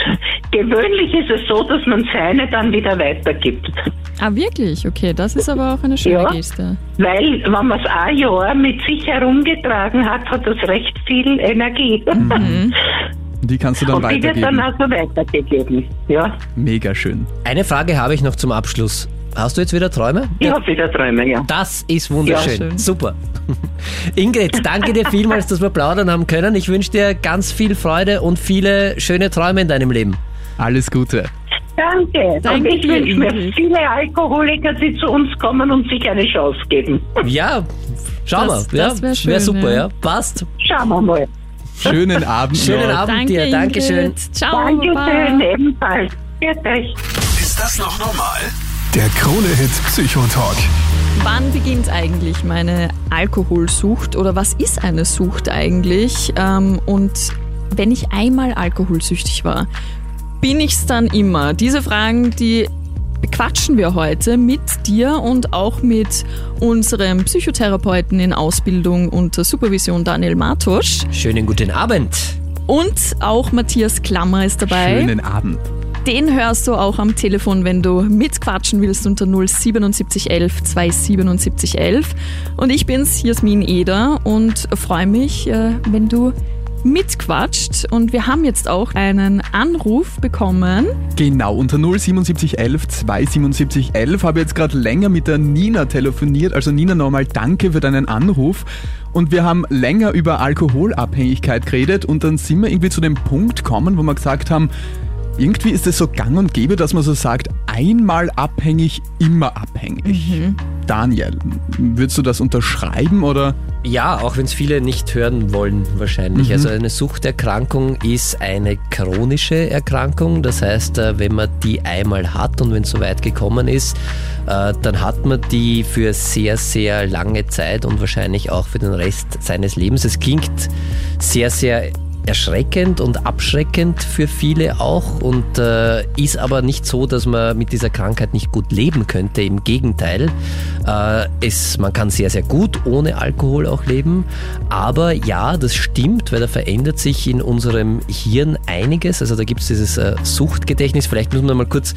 gewöhnlich ist es so, dass man seine dann wieder weitergibt. ah wirklich? Okay, das ist aber auch eine schöne Ja. Geste. Weil, wenn man es ein Jahr mit sich herumgetragen hat, hat das recht viel Energie. Die kannst du dann Und die wird dann weitergeben. also weitergegeben. Ja, Mega schön. Eine Frage habe ich noch zum Abschluss. Hast du jetzt wieder Träume? ich habe wieder Träume, ja. Das ist wunderschön. Ja, schön. Super. Ingrid, danke dir vielmals, dass wir plaudern haben können. Ich wünsche dir ganz viel Freude und viele schöne Träume in deinem Leben. Alles Gute. Danke. Danke und ich wünsche mir viele Alkoholiker, die zu uns kommen und sich eine Chance geben. Ja, schau Das- mal. Ja, das wär schön, super, ja. ja. Passt. Schauen wir mal. Schönen Abend Schönen noch. Abend Danke, dir. Dankeschön. Ciao, Dankeschön, Baba. ebenfalls. Ist das noch normal? Der Krone-Hit Psychotalk. Wann beginnt eigentlich meine Alkoholsucht oder was ist eine Sucht eigentlich? Ähm, und wenn ich einmal alkoholsüchtig war, bin ich's dann immer? Diese Fragen, die bequatschen wir heute mit dir und auch mit unserem Psychotherapeuten in Ausbildung unter Supervision Daniel Matosch. Schönen guten Abend. Und auch Matthias Klammer ist dabei. Schönen Abend. Den hörst du auch am Telefon, wenn du mitquatschen willst unter 07711 27711. Und ich bin's, Jasmin Eder, und freue mich, äh, wenn du mitquatscht. Und wir haben jetzt auch einen Anruf bekommen. Genau, unter 07711 27711 habe ich jetzt gerade länger mit der Nina telefoniert. Also Nina, nochmal danke für deinen Anruf. Und wir haben länger über Alkoholabhängigkeit geredet und dann sind wir irgendwie zu dem Punkt gekommen, wo wir gesagt haben, irgendwie ist es so gang und gäbe, dass man so sagt, einmal abhängig, immer abhängig. Daniel, würdest du das unterschreiben oder? Ja, auch wenn es viele nicht hören wollen wahrscheinlich. Also eine Suchterkrankung ist eine chronische Erkrankung. Das heißt, äh, wenn man die einmal hat und wenn es so weit gekommen ist, äh, dann hat man die für sehr, sehr lange Zeit und wahrscheinlich auch für den Rest seines Lebens. Es klingt sehr, sehr erschreckend und abschreckend für viele auch und äh, ist aber nicht so, dass man mit dieser Krankheit nicht gut leben könnte. Im Gegenteil, äh, es, man kann sehr, sehr gut ohne Alkohol auch leben. Aber ja, das stimmt, weil da verändert sich in unserem Hirn einiges. Also da gibt es dieses äh, Suchtgedächtnis. Vielleicht muss man mal kurz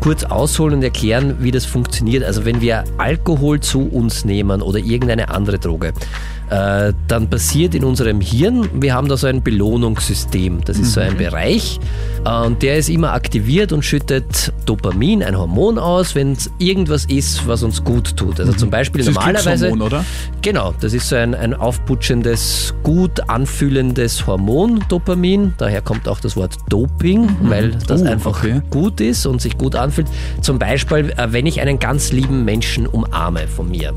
kurz ausholen und erklären, wie das funktioniert. Also wenn wir Alkohol zu uns nehmen oder irgendeine andere Droge, äh, dann passiert in unserem Hirn, wir haben da so ein Belohnungssystem. Das ist so ein Bereich äh, und der ist immer aktiviert und schüttet Dopamin, ein Hormon aus, wenn es irgendwas ist, was uns gut tut. Also zum Beispiel Das ist normalerweise. Glückshormon, oder? Genau, das ist so ein, ein aufputschendes, gut anfühlendes Hormon, Dopamin. Daher kommt auch das Wort Doping, weil das Oh, einfach okay. gut ist und sich gut anfühlt. Zum Beispiel, äh, wenn ich einen ganz lieben Menschen umarme von mir.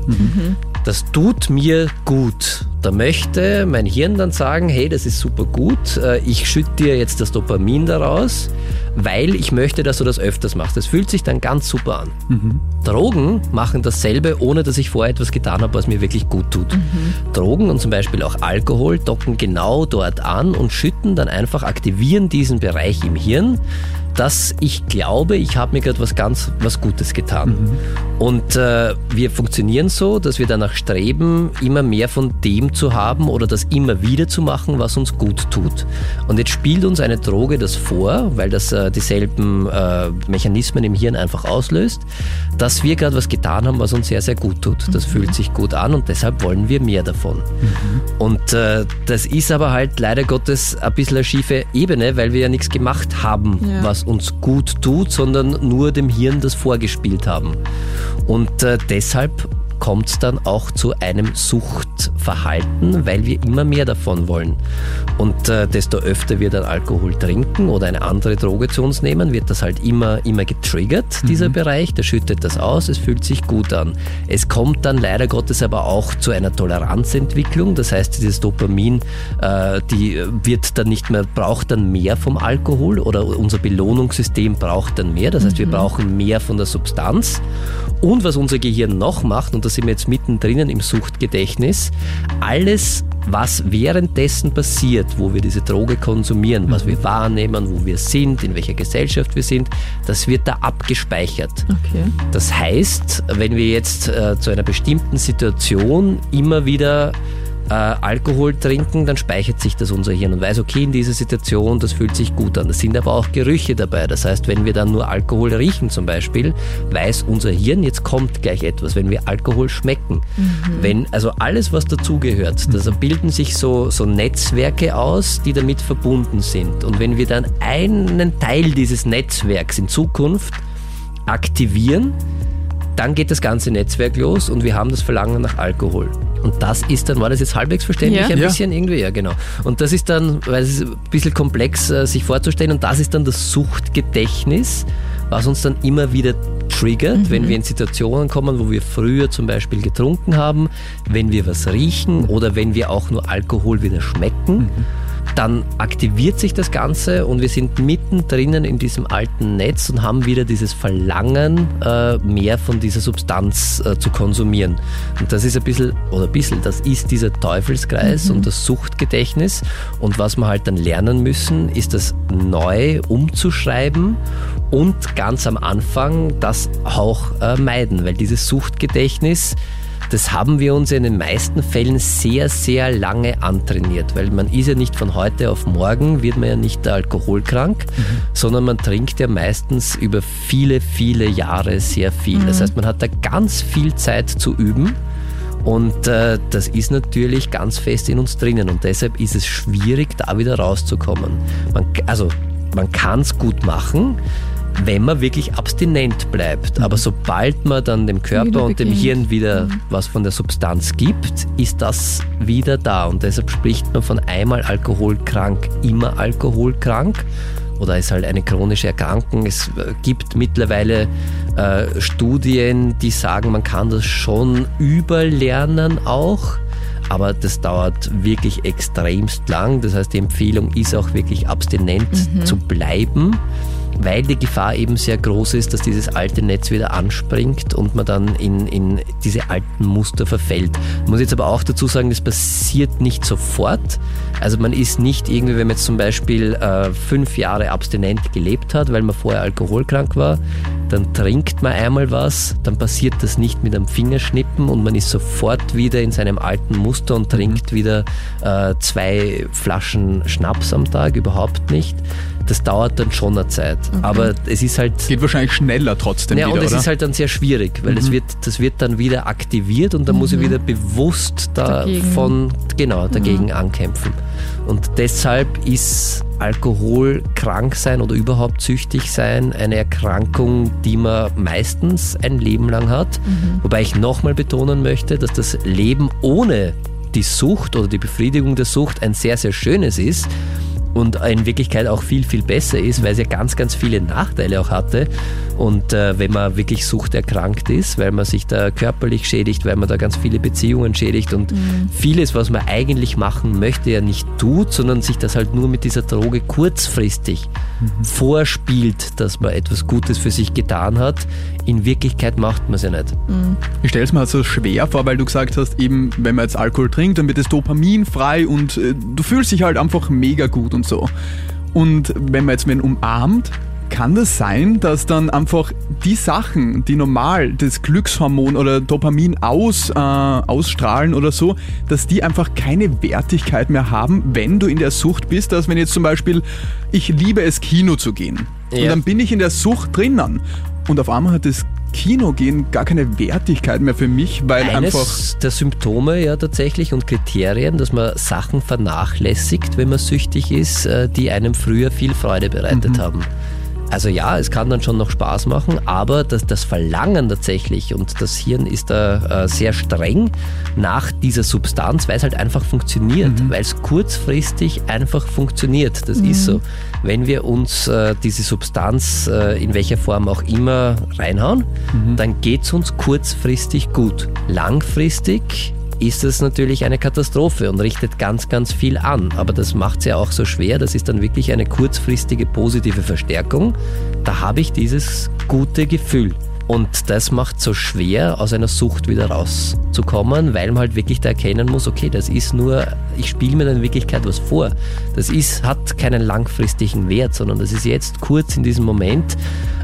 Das tut mir gut. Da möchte mein Hirn dann sagen, hey, das ist super gut, äh, ich schütte dir jetzt das Dopamin daraus, weil ich möchte, dass du das öfters machst. Das fühlt sich dann ganz super an. Drogen machen dasselbe, ohne dass ich vorher etwas getan habe, was mir wirklich gut tut. Drogen und zum Beispiel auch Alkohol docken genau dort an und schütten dann einfach, aktivieren diesen Bereich im Hirn, dass ich glaube, ich habe mir gerade was ganz was Gutes getan. Und äh, wir funktionieren so, dass wir danach streben, immer mehr von dem zu haben oder das immer wieder zu machen, was uns gut tut. Und jetzt spielt uns eine Droge das vor, weil das äh, dieselben äh, Mechanismen im Hirn einfach auslöst, dass wir gerade was getan haben, was uns sehr, sehr gut tut. Das fühlt sich gut an und deshalb wollen wir mehr davon. Und äh, das ist aber halt leider Gottes ein bisschen eine schiefe Ebene, weil wir ja nichts gemacht haben, Ja. was uns gut tut, sondern nur dem Hirn das vorgespielt haben. Und äh, deshalb kommt es dann auch zu einem Suchtverhalten, weil wir immer mehr davon wollen. Und äh, desto öfter wir dann Alkohol trinken oder eine andere Droge zu uns nehmen, wird das halt immer, immer getriggert, dieser Bereich. Der schüttet das aus, es fühlt sich gut an. Es kommt dann leider Gottes aber auch zu einer Toleranzentwicklung. Das heißt, dieses Dopamin, äh, die wird dann nicht mehr, braucht dann mehr vom Alkohol oder unser Belohnungssystem braucht dann mehr. Das heißt, wir brauchen mehr von der Substanz. Und was unser Gehirn noch macht, und da sind wir jetzt mittendrin im Suchtgedächtnis, alles, was währenddessen passiert, wo wir diese Droge konsumieren, was wir wahrnehmen, wo wir sind, in welcher Gesellschaft wir sind, das wird da abgespeichert. Okay. Das heißt, wenn wir jetzt äh, zu einer bestimmten Situation immer wieder äh, Alkohol trinken, dann speichert sich das unser Hirn und weiß, okay, in dieser Situation, das fühlt sich gut an. Es sind aber auch Gerüche dabei. Das heißt, wenn wir dann nur Alkohol riechen zum Beispiel, weiß unser Hirn, jetzt kommt gleich etwas, wenn wir Alkohol schmecken. Wenn, also alles, was dazugehört, da bilden sich so, so Netzwerke aus, die damit verbunden sind. Und wenn wir dann einen Teil dieses Netzwerks in Zukunft aktivieren, dann geht das ganze Netzwerk los und wir haben das Verlangen nach Alkohol. Und das ist dann, war das jetzt halbwegs verständlich Ja. ein Ja. bisschen irgendwie? Ja, genau. Und das ist dann, weil es ist ein bisschen komplex äh, sich vorzustellen, und das ist dann das Suchtgedächtnis, was uns dann immer wieder triggert, wenn wir in Situationen kommen, wo wir früher zum Beispiel getrunken haben, wenn wir was riechen oder wenn wir auch nur Alkohol wieder schmecken dann aktiviert sich das Ganze und wir sind mittendrin in diesem alten Netz und haben wieder dieses Verlangen, äh, mehr von dieser Substanz äh, zu konsumieren. Und das ist ein bisschen, oder ein bisschen, das ist dieser Teufelskreis und das Suchtgedächtnis. Und was wir halt dann lernen müssen, ist das neu umzuschreiben und ganz am Anfang das auch äh, meiden, weil dieses Suchtgedächtnis, das haben wir uns in den meisten Fällen sehr, sehr lange antrainiert, weil man ist ja nicht von heute auf morgen, wird man ja nicht alkoholkrank, sondern man trinkt ja meistens über viele, viele Jahre sehr viel. Das heißt, man hat da ganz viel Zeit zu üben. Und äh, das ist natürlich ganz fest in uns drinnen und deshalb ist es schwierig, da wieder rauszukommen. Man, also man kann es gut machen, wenn man wirklich abstinent bleibt. Aber sobald man dann dem Körper und dem. Hirn wieder was von der Substanz gibt, ist das wieder da. Und deshalb spricht man von einmal alkoholkrank, immer alkoholkrank. Oder ist halt eine chronische Erkrankung. Es äh, gibt mittlerweile äh, Studien, die sagen, man kann das schon überlernen auch. Aber das dauert wirklich extremst lang. Das heißt, die Empfehlung ist auch wirklich abstinent zu bleiben weil die Gefahr eben sehr groß ist, dass dieses alte Netz wieder anspringt und man dann in, in diese alten Muster verfällt. Ich muss jetzt aber auch dazu sagen, das passiert nicht sofort. Also man ist nicht irgendwie, wenn man jetzt zum Beispiel äh, fünf Jahre abstinent gelebt hat, weil man vorher alkoholkrank war, dann trinkt man einmal was, dann passiert das nicht mit einem Fingerschnippen und man ist sofort wieder in seinem alten Muster und trinkt wieder äh, zwei Flaschen Schnaps am Tag, überhaupt nicht. Das dauert dann schon eine Zeit. Aber es ist halt Geht wahrscheinlich schneller trotzdem ja, wieder, und es oder? ist halt dann sehr schwierig, weil es wird, das wird dann wieder aktiviert und dann muss ich wieder bewusst Dagegen. davon, genau, dagegen ankämpfen. Und deshalb ist Alkohol krank sein oder überhaupt süchtig sein eine Erkrankung, die man meistens ein Leben lang hat. Wobei ich nochmal betonen möchte, dass das Leben ohne die Sucht oder die Befriedigung der Sucht ein sehr, sehr schönes ist und in Wirklichkeit auch viel, viel besser ist, weil es ja ganz, ganz viele Nachteile auch hatte. Und äh, wenn man wirklich suchterkrankt ist, weil man sich da körperlich schädigt, weil man da ganz viele Beziehungen schädigt und vieles, was man eigentlich machen möchte, ja nicht tut, sondern sich das halt nur mit dieser Droge kurzfristig vorspielt, dass man etwas Gutes für sich getan hat. In Wirklichkeit macht man es ja nicht. Ich stelle es mir halt so schwer vor, weil du gesagt hast, eben, wenn man jetzt Alkohol trinkt, dann wird das Dopamin frei und äh, du fühlst dich halt einfach mega gut und so. Und wenn man jetzt wen umarmt, kann das sein, dass dann einfach die Sachen, die normal das Glückshormon oder Dopamin aus, äh, ausstrahlen oder so, dass die einfach keine Wertigkeit mehr haben, wenn du in der Sucht bist, dass wenn jetzt zum Beispiel, ich liebe es, Kino zu gehen. Und Ja. dann bin ich in der Sucht drinnen. Und auf einmal hat das Kinogehen gar keine Wertigkeit mehr für mich, weil einfach. Eines der Symptome ja tatsächlich und Kriterien, dass man Sachen vernachlässigt, wenn man süchtig ist, äh, die einem früher viel Freude bereitet haben. Also ja, es kann dann schon noch Spaß machen, aber das, das Verlangen tatsächlich und das Hirn ist da äh, sehr streng nach dieser Substanz, weil es halt einfach funktioniert, mhm. weil es kurzfristig einfach funktioniert. Das mhm. ist so. Wenn wir uns äh, diese Substanz äh, in welcher Form auch immer reinhauen, mhm. dann geht es uns kurzfristig gut. Langfristig ist es natürlich eine Katastrophe und richtet ganz, ganz viel an. Aber das macht es ja auch so schwer. Das ist dann wirklich eine kurzfristige positive Verstärkung. Da habe ich dieses gute Gefühl. Und das macht so schwer, aus einer Sucht wieder rauszukommen, weil man halt wirklich da erkennen muss, okay, das ist nur, ich spiele mir dann in Wirklichkeit was vor. Das ist, hat keinen langfristigen Wert, sondern das ist jetzt kurz in diesem Moment.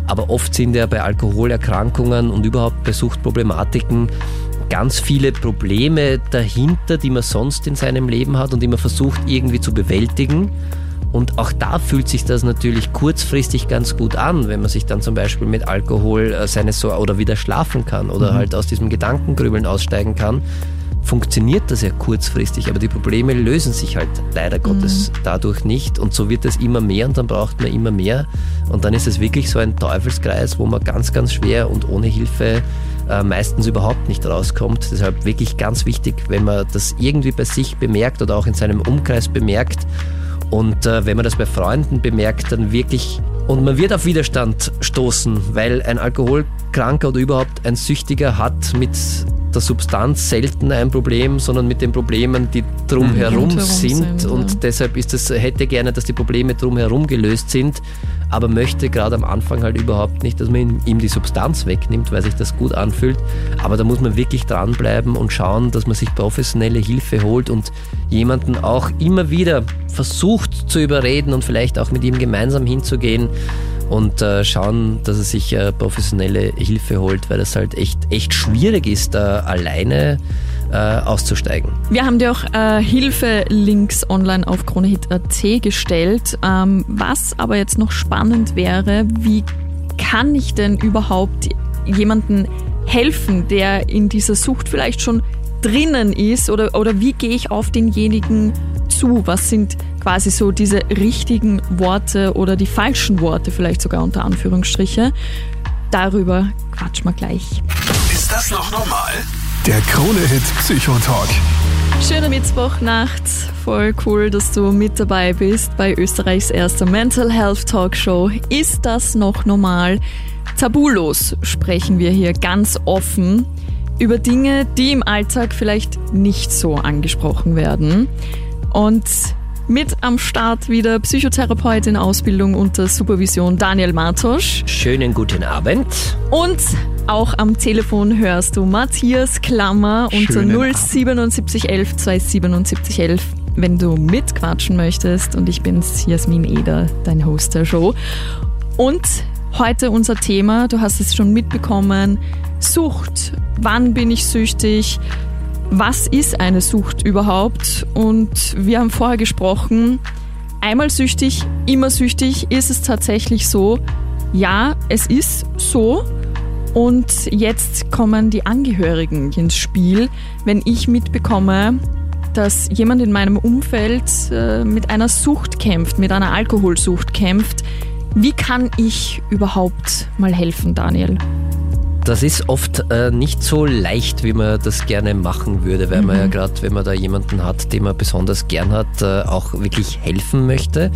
Aber oft sind ja bei Alkoholerkrankungen und überhaupt bei Suchtproblematiken ganz viele Probleme dahinter, die man sonst in seinem Leben hat und die man versucht irgendwie zu bewältigen. Und auch da fühlt sich das natürlich kurzfristig ganz gut an, wenn man sich dann zum Beispiel mit Alkohol äh, seine so oder wieder schlafen kann oder mhm. halt aus diesem Gedankengrübeln aussteigen kann. Funktioniert das ja kurzfristig, aber die Probleme lösen sich halt leider Gottes mhm. dadurch nicht und so wird es immer mehr und dann braucht man immer mehr und dann ist es wirklich so ein Teufelskreis, wo man ganz, ganz schwer und ohne Hilfe äh, meistens überhaupt nicht rauskommt. Deshalb wirklich ganz wichtig, wenn man das irgendwie bei sich bemerkt oder auch in seinem Umkreis bemerkt und äh, wenn man das bei Freunden bemerkt, dann wirklich und man wird auf Widerstand stoßen, weil ein Alkoholkranker oder überhaupt ein Süchtiger hat mit der Substanz selten ein Problem, sondern mit den Problemen, die drumherum mhm, sind. sind. Und ja. deshalb ist es, hätte gerne, dass die Probleme drumherum gelöst sind, aber möchte gerade am Anfang halt überhaupt nicht, dass man ihm die Substanz wegnimmt, weil sich das gut anfühlt. Aber da muss man wirklich dranbleiben und schauen, dass man sich professionelle Hilfe holt und jemanden auch immer wieder versucht zu überreden und vielleicht auch mit ihm gemeinsam hinzugehen und äh, schauen, dass er sich äh, professionelle Hilfe holt, weil das halt echt, echt schwierig ist, da alleine äh, auszusteigen. Wir haben dir auch äh, Hilfe-Links online auf kronehit.at gestellt. Ähm, was aber jetzt noch spannend wäre, wie kann ich denn überhaupt jemanden helfen, der in dieser Sucht vielleicht schon drinnen ist oder, oder wie gehe ich auf denjenigen zu? Was sind quasi so diese richtigen Worte oder die falschen Worte, vielleicht sogar unter Anführungsstriche? Darüber quatschen wir gleich. Ist das noch normal? Der Krone-Hit Psychotalk. Schöne Mittwochnacht. Voll cool, dass du mit dabei bist bei Österreichs erster Mental Health Talk Show. Ist das noch normal? Tabulos sprechen wir hier ganz offen über Dinge, die im Alltag vielleicht nicht so angesprochen werden. Und mit am Start wieder Psychotherapeut in Ausbildung unter Supervision Daniel Martosch. Schönen guten Abend. Und auch am Telefon hörst du Matthias Klammer unter 07711 27711, wenn du mitquatschen möchtest. Und ich bin's, Jasmin Eder, dein Host der Show. Und heute unser Thema, du hast es schon mitbekommen, Sucht. Wann bin ich süchtig? Was ist eine Sucht überhaupt? Und wir haben vorher gesprochen, einmal süchtig, immer süchtig. Ist es tatsächlich so? Ja, es ist so. Und jetzt kommen die Angehörigen ins Spiel. Wenn ich mitbekomme, dass jemand in meinem Umfeld äh, mit einer Sucht kämpft, mit einer Alkoholsucht kämpft, wie kann ich überhaupt mal helfen, Daniel? Das ist oft äh, nicht so leicht, wie man das gerne machen würde, weil mhm. man ja gerade, wenn man da jemanden hat, den man besonders gern hat, äh, auch wirklich helfen möchte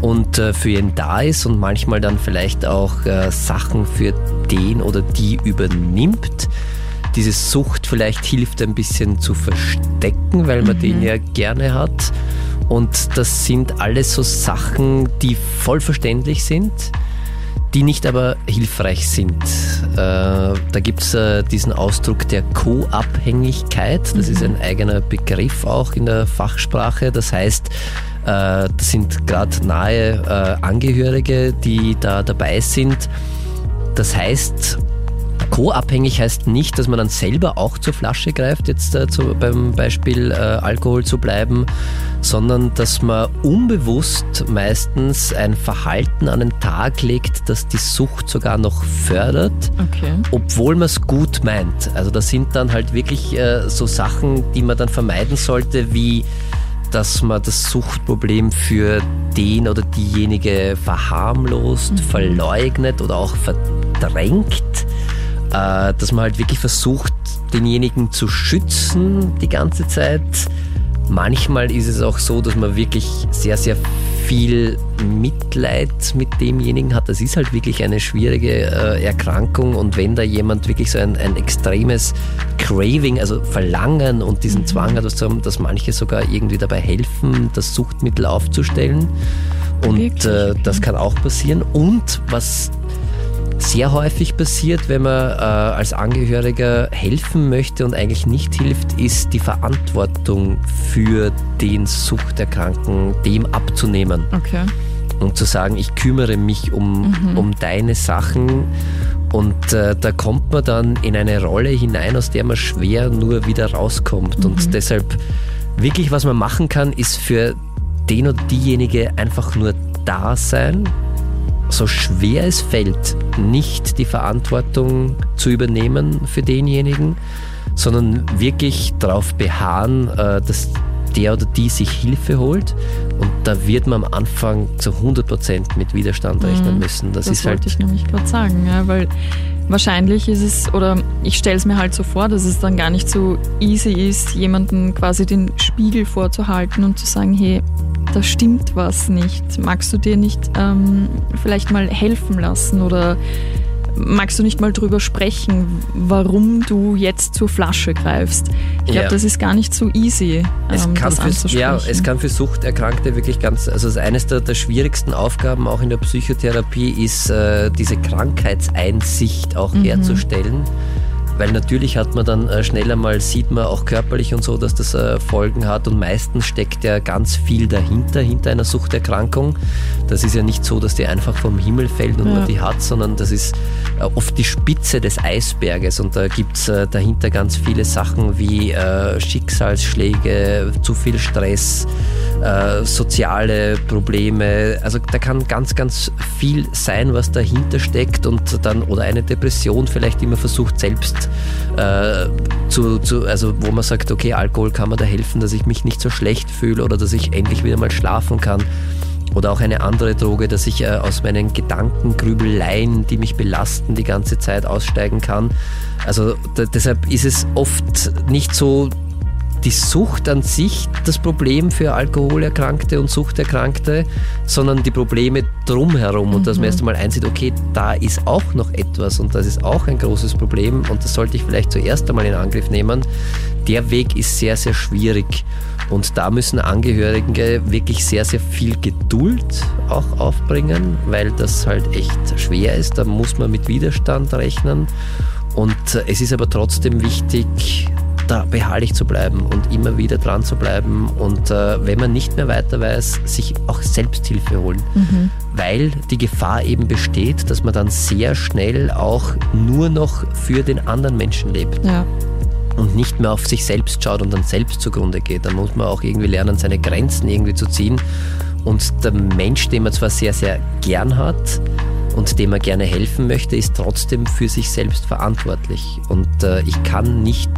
und äh, für ihn da ist und manchmal dann vielleicht auch äh, Sachen für den oder die übernimmt. Diese Sucht vielleicht hilft ein bisschen zu verstecken, weil man mhm. den ja gerne hat. Und das sind alles so Sachen, die voll verständlich sind die nicht aber hilfreich sind. Äh, da gibt es äh, diesen Ausdruck der Co-Abhängigkeit. Das mhm. ist ein eigener Begriff auch in der Fachsprache. Das heißt, äh, das sind gerade nahe äh, Angehörige, die da dabei sind. Das heißt, Co-abhängig heißt nicht, dass man dann selber auch zur Flasche greift, jetzt äh, zu, beim Beispiel äh, Alkohol zu bleiben, sondern dass man unbewusst meistens ein Verhalten an den Tag legt, das die Sucht sogar noch fördert, okay. obwohl man es gut meint. Also das sind dann halt wirklich äh, so Sachen, die man dann vermeiden sollte, wie dass man das Suchtproblem für den oder diejenige verharmlost, mhm. verleugnet oder auch verdrängt. Äh, dass man halt wirklich versucht, denjenigen zu schützen die ganze Zeit. Manchmal ist es auch so, dass man wirklich sehr, sehr viel Mitleid mit demjenigen hat. Das ist halt wirklich eine schwierige äh, Erkrankung und wenn da jemand wirklich so ein, ein extremes Craving, also Verlangen und diesen mhm. Zwang hat, dass manche sogar irgendwie dabei helfen, das Suchtmittel aufzustellen. Und äh, das kann auch passieren. Und was sehr häufig passiert, wenn man äh, als Angehöriger helfen möchte und eigentlich nicht hilft, ist die Verantwortung für den Suchterkranken dem abzunehmen. Okay. Und zu sagen, ich kümmere mich um, mhm. um deine Sachen. Und äh, da kommt man dann in eine Rolle hinein, aus der man schwer nur wieder rauskommt. Mhm. Und deshalb wirklich, was man machen kann, ist für den oder diejenige einfach nur da sein, so schwer es fällt, nicht die Verantwortung zu übernehmen für denjenigen, sondern wirklich darauf beharren, äh, dass der oder die sich Hilfe holt. Und da wird man am Anfang zu 100 Prozent mit Widerstand rechnen mhm. müssen. Das, das ist wollte halt ich nämlich gerade sagen, ja, weil wahrscheinlich ist es, oder ich stelle es mir halt so vor, dass es dann gar nicht so easy ist, jemanden quasi den Spiegel vorzuhalten und zu sagen, hey, da stimmt was nicht. Magst du dir nicht ähm, vielleicht mal helfen lassen oder magst du nicht mal drüber sprechen, warum du jetzt zur Flasche greifst? Ich glaube, ja. das ist gar nicht so easy, es ähm, kann das für, Ja, es kann für Suchterkrankte wirklich ganz, also eines der, der schwierigsten Aufgaben auch in der Psychotherapie ist, äh, diese Krankheitseinsicht auch mhm. herzustellen weil natürlich hat man dann äh, schneller mal, sieht man auch körperlich und so, dass das äh, Folgen hat und meistens steckt ja ganz viel dahinter, hinter einer Suchterkrankung. Das ist ja nicht so, dass die einfach vom Himmel fällt und ja. man die hat, sondern das ist äh, oft die Spitze des Eisberges und da gibt es dahinter ganz viele Sachen wie Schicksalsschläge, zu viel Stress, soziale Probleme. Also da kann ganz, ganz viel sein, was dahinter steckt und dann oder eine Depression vielleicht, die man versucht selbst äh, zu, zu, also wo man sagt, okay, Alkohol kann mir da helfen, dass ich mich nicht so schlecht fühle oder dass ich endlich wieder mal schlafen kann. Oder auch eine andere Droge, dass ich äh, aus meinen Gedankengrübeleien, die mich belasten, die ganze Zeit aussteigen kann. Also deshalb ist es oft nicht so die Sucht an sich das Problem für Alkoholerkrankte und Suchterkrankte, sondern die Probleme drumherum und dass man mhm. erst einmal einsieht, okay, da ist auch noch etwas und das ist auch ein großes Problem und das sollte ich vielleicht zuerst einmal in Angriff nehmen. Der Weg ist sehr, sehr schwierig und da müssen Angehörige wirklich sehr, sehr viel Geduld auch aufbringen, weil das halt echt schwer ist. Da muss man mit Widerstand rechnen. Und es ist aber trotzdem wichtig, da beharrlich zu bleiben und immer wieder dran zu bleiben und äh, wenn man nicht mehr weiter weiß, sich auch Selbsthilfe holen. Mhm. Weil die Gefahr eben besteht, dass man dann sehr schnell auch nur noch für den anderen Menschen lebt. Ja. Und nicht mehr auf sich selbst schaut und dann selbst zugrunde geht. Dann muss man auch irgendwie lernen, seine Grenzen irgendwie zu ziehen. Und der Mensch, den man zwar sehr, sehr gern hat, und dem man gerne helfen möchte, ist trotzdem für sich selbst verantwortlich. Und äh, ich kann nicht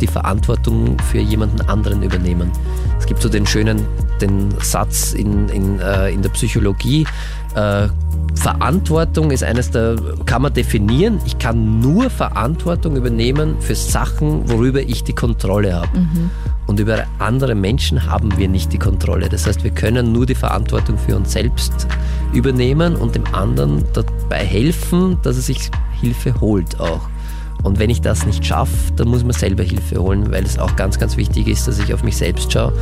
die Verantwortung für jemanden anderen übernehmen. Es gibt so den schönen den Satz in, in, äh, in der Psychologie, äh, Verantwortung ist eines der, kann man definieren, ich kann nur Verantwortung übernehmen für Sachen, worüber ich die Kontrolle habe. Mhm. Und über andere Menschen haben wir nicht die Kontrolle. Das heißt, wir können nur die Verantwortung für uns selbst übernehmen und dem anderen dabei helfen, dass er sich Hilfe holt auch. Und wenn ich das nicht schaffe, dann muss man selber Hilfe holen, weil es auch ganz, ganz wichtig ist, dass ich auf mich selbst schaue.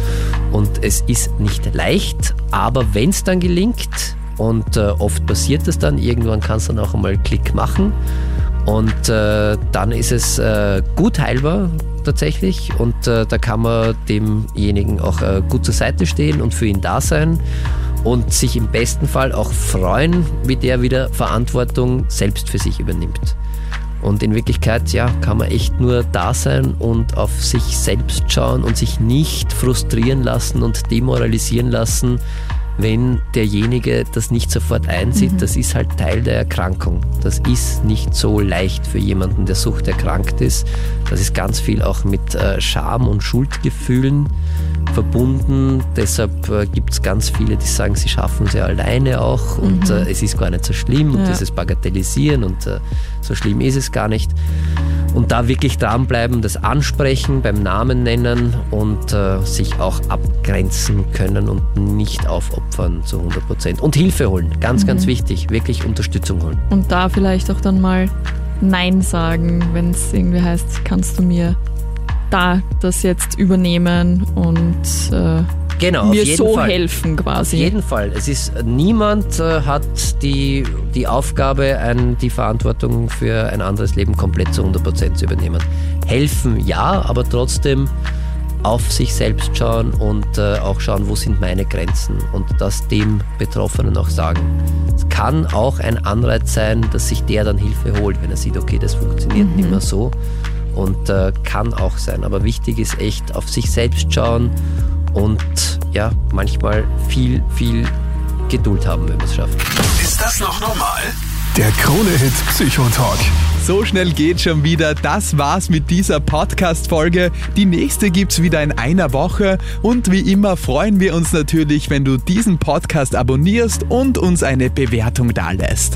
Und es ist nicht leicht, aber wenn es dann gelingt, und äh, oft passiert es dann, irgendwann kann es dann auch einmal Klick machen. Und äh, dann ist es äh, gut heilbar tatsächlich und äh, da kann man demjenigen auch äh, gut zur Seite stehen und für ihn da sein und sich im besten Fall auch freuen, wie der wieder Verantwortung selbst für sich übernimmt. Und in Wirklichkeit, ja, kann man echt nur da sein und auf sich selbst schauen und sich nicht frustrieren lassen und demoralisieren lassen, wenn derjenige das nicht sofort einsieht. Mhm. Das ist halt Teil der Erkrankung. Das ist nicht so leicht für jemanden, der suchterkrankt ist. Das ist ganz viel auch mit äh, Scham und Schuldgefühlen verbunden. Deshalb äh, gibt es ganz viele, die sagen, sie schaffen sie alleine auch und Mhm. äh, es ist gar nicht so schlimm und Ja. dieses Bagatellisieren und äh, so schlimm ist es gar nicht. Und da wirklich dranbleiben, das ansprechen, beim Namen nennen und äh, sich auch abgrenzen können und nicht aufopfern zu 100 Prozent. Und Hilfe holen, ganz, ganz wichtig, wirklich Unterstützung holen. Und da vielleicht auch dann mal Nein sagen, wenn es irgendwie heißt, kannst du mir da das jetzt übernehmen und äh, Genau, auf mir so Fall. helfen Auf quasi. jeden Fall. Es ist niemand äh, hat die, die Aufgabe, ein, die Verantwortung für ein anderes Leben komplett zu 100% zu übernehmen. Helfen ja, aber trotzdem auf sich selbst schauen und äh, auch schauen, wo sind meine Grenzen und das dem Betroffenen auch sagen. Es kann auch ein Anreiz sein, dass sich der dann Hilfe holt, wenn er sieht, okay, das funktioniert nicht mehr so und äh, kann auch sein. Aber wichtig ist echt auf sich selbst schauen und ja, manchmal viel, viel Geduld haben, wenn man es schafft. Ist das noch normal? Der Krone-Hit Psychotalk. So schnell geht schon wieder. Das war's mit dieser Podcast-Folge. Die nächste gibt's wieder in einer Woche. Und wie immer freuen wir uns natürlich, wenn du diesen Podcast abonnierst und uns eine Bewertung dalässt.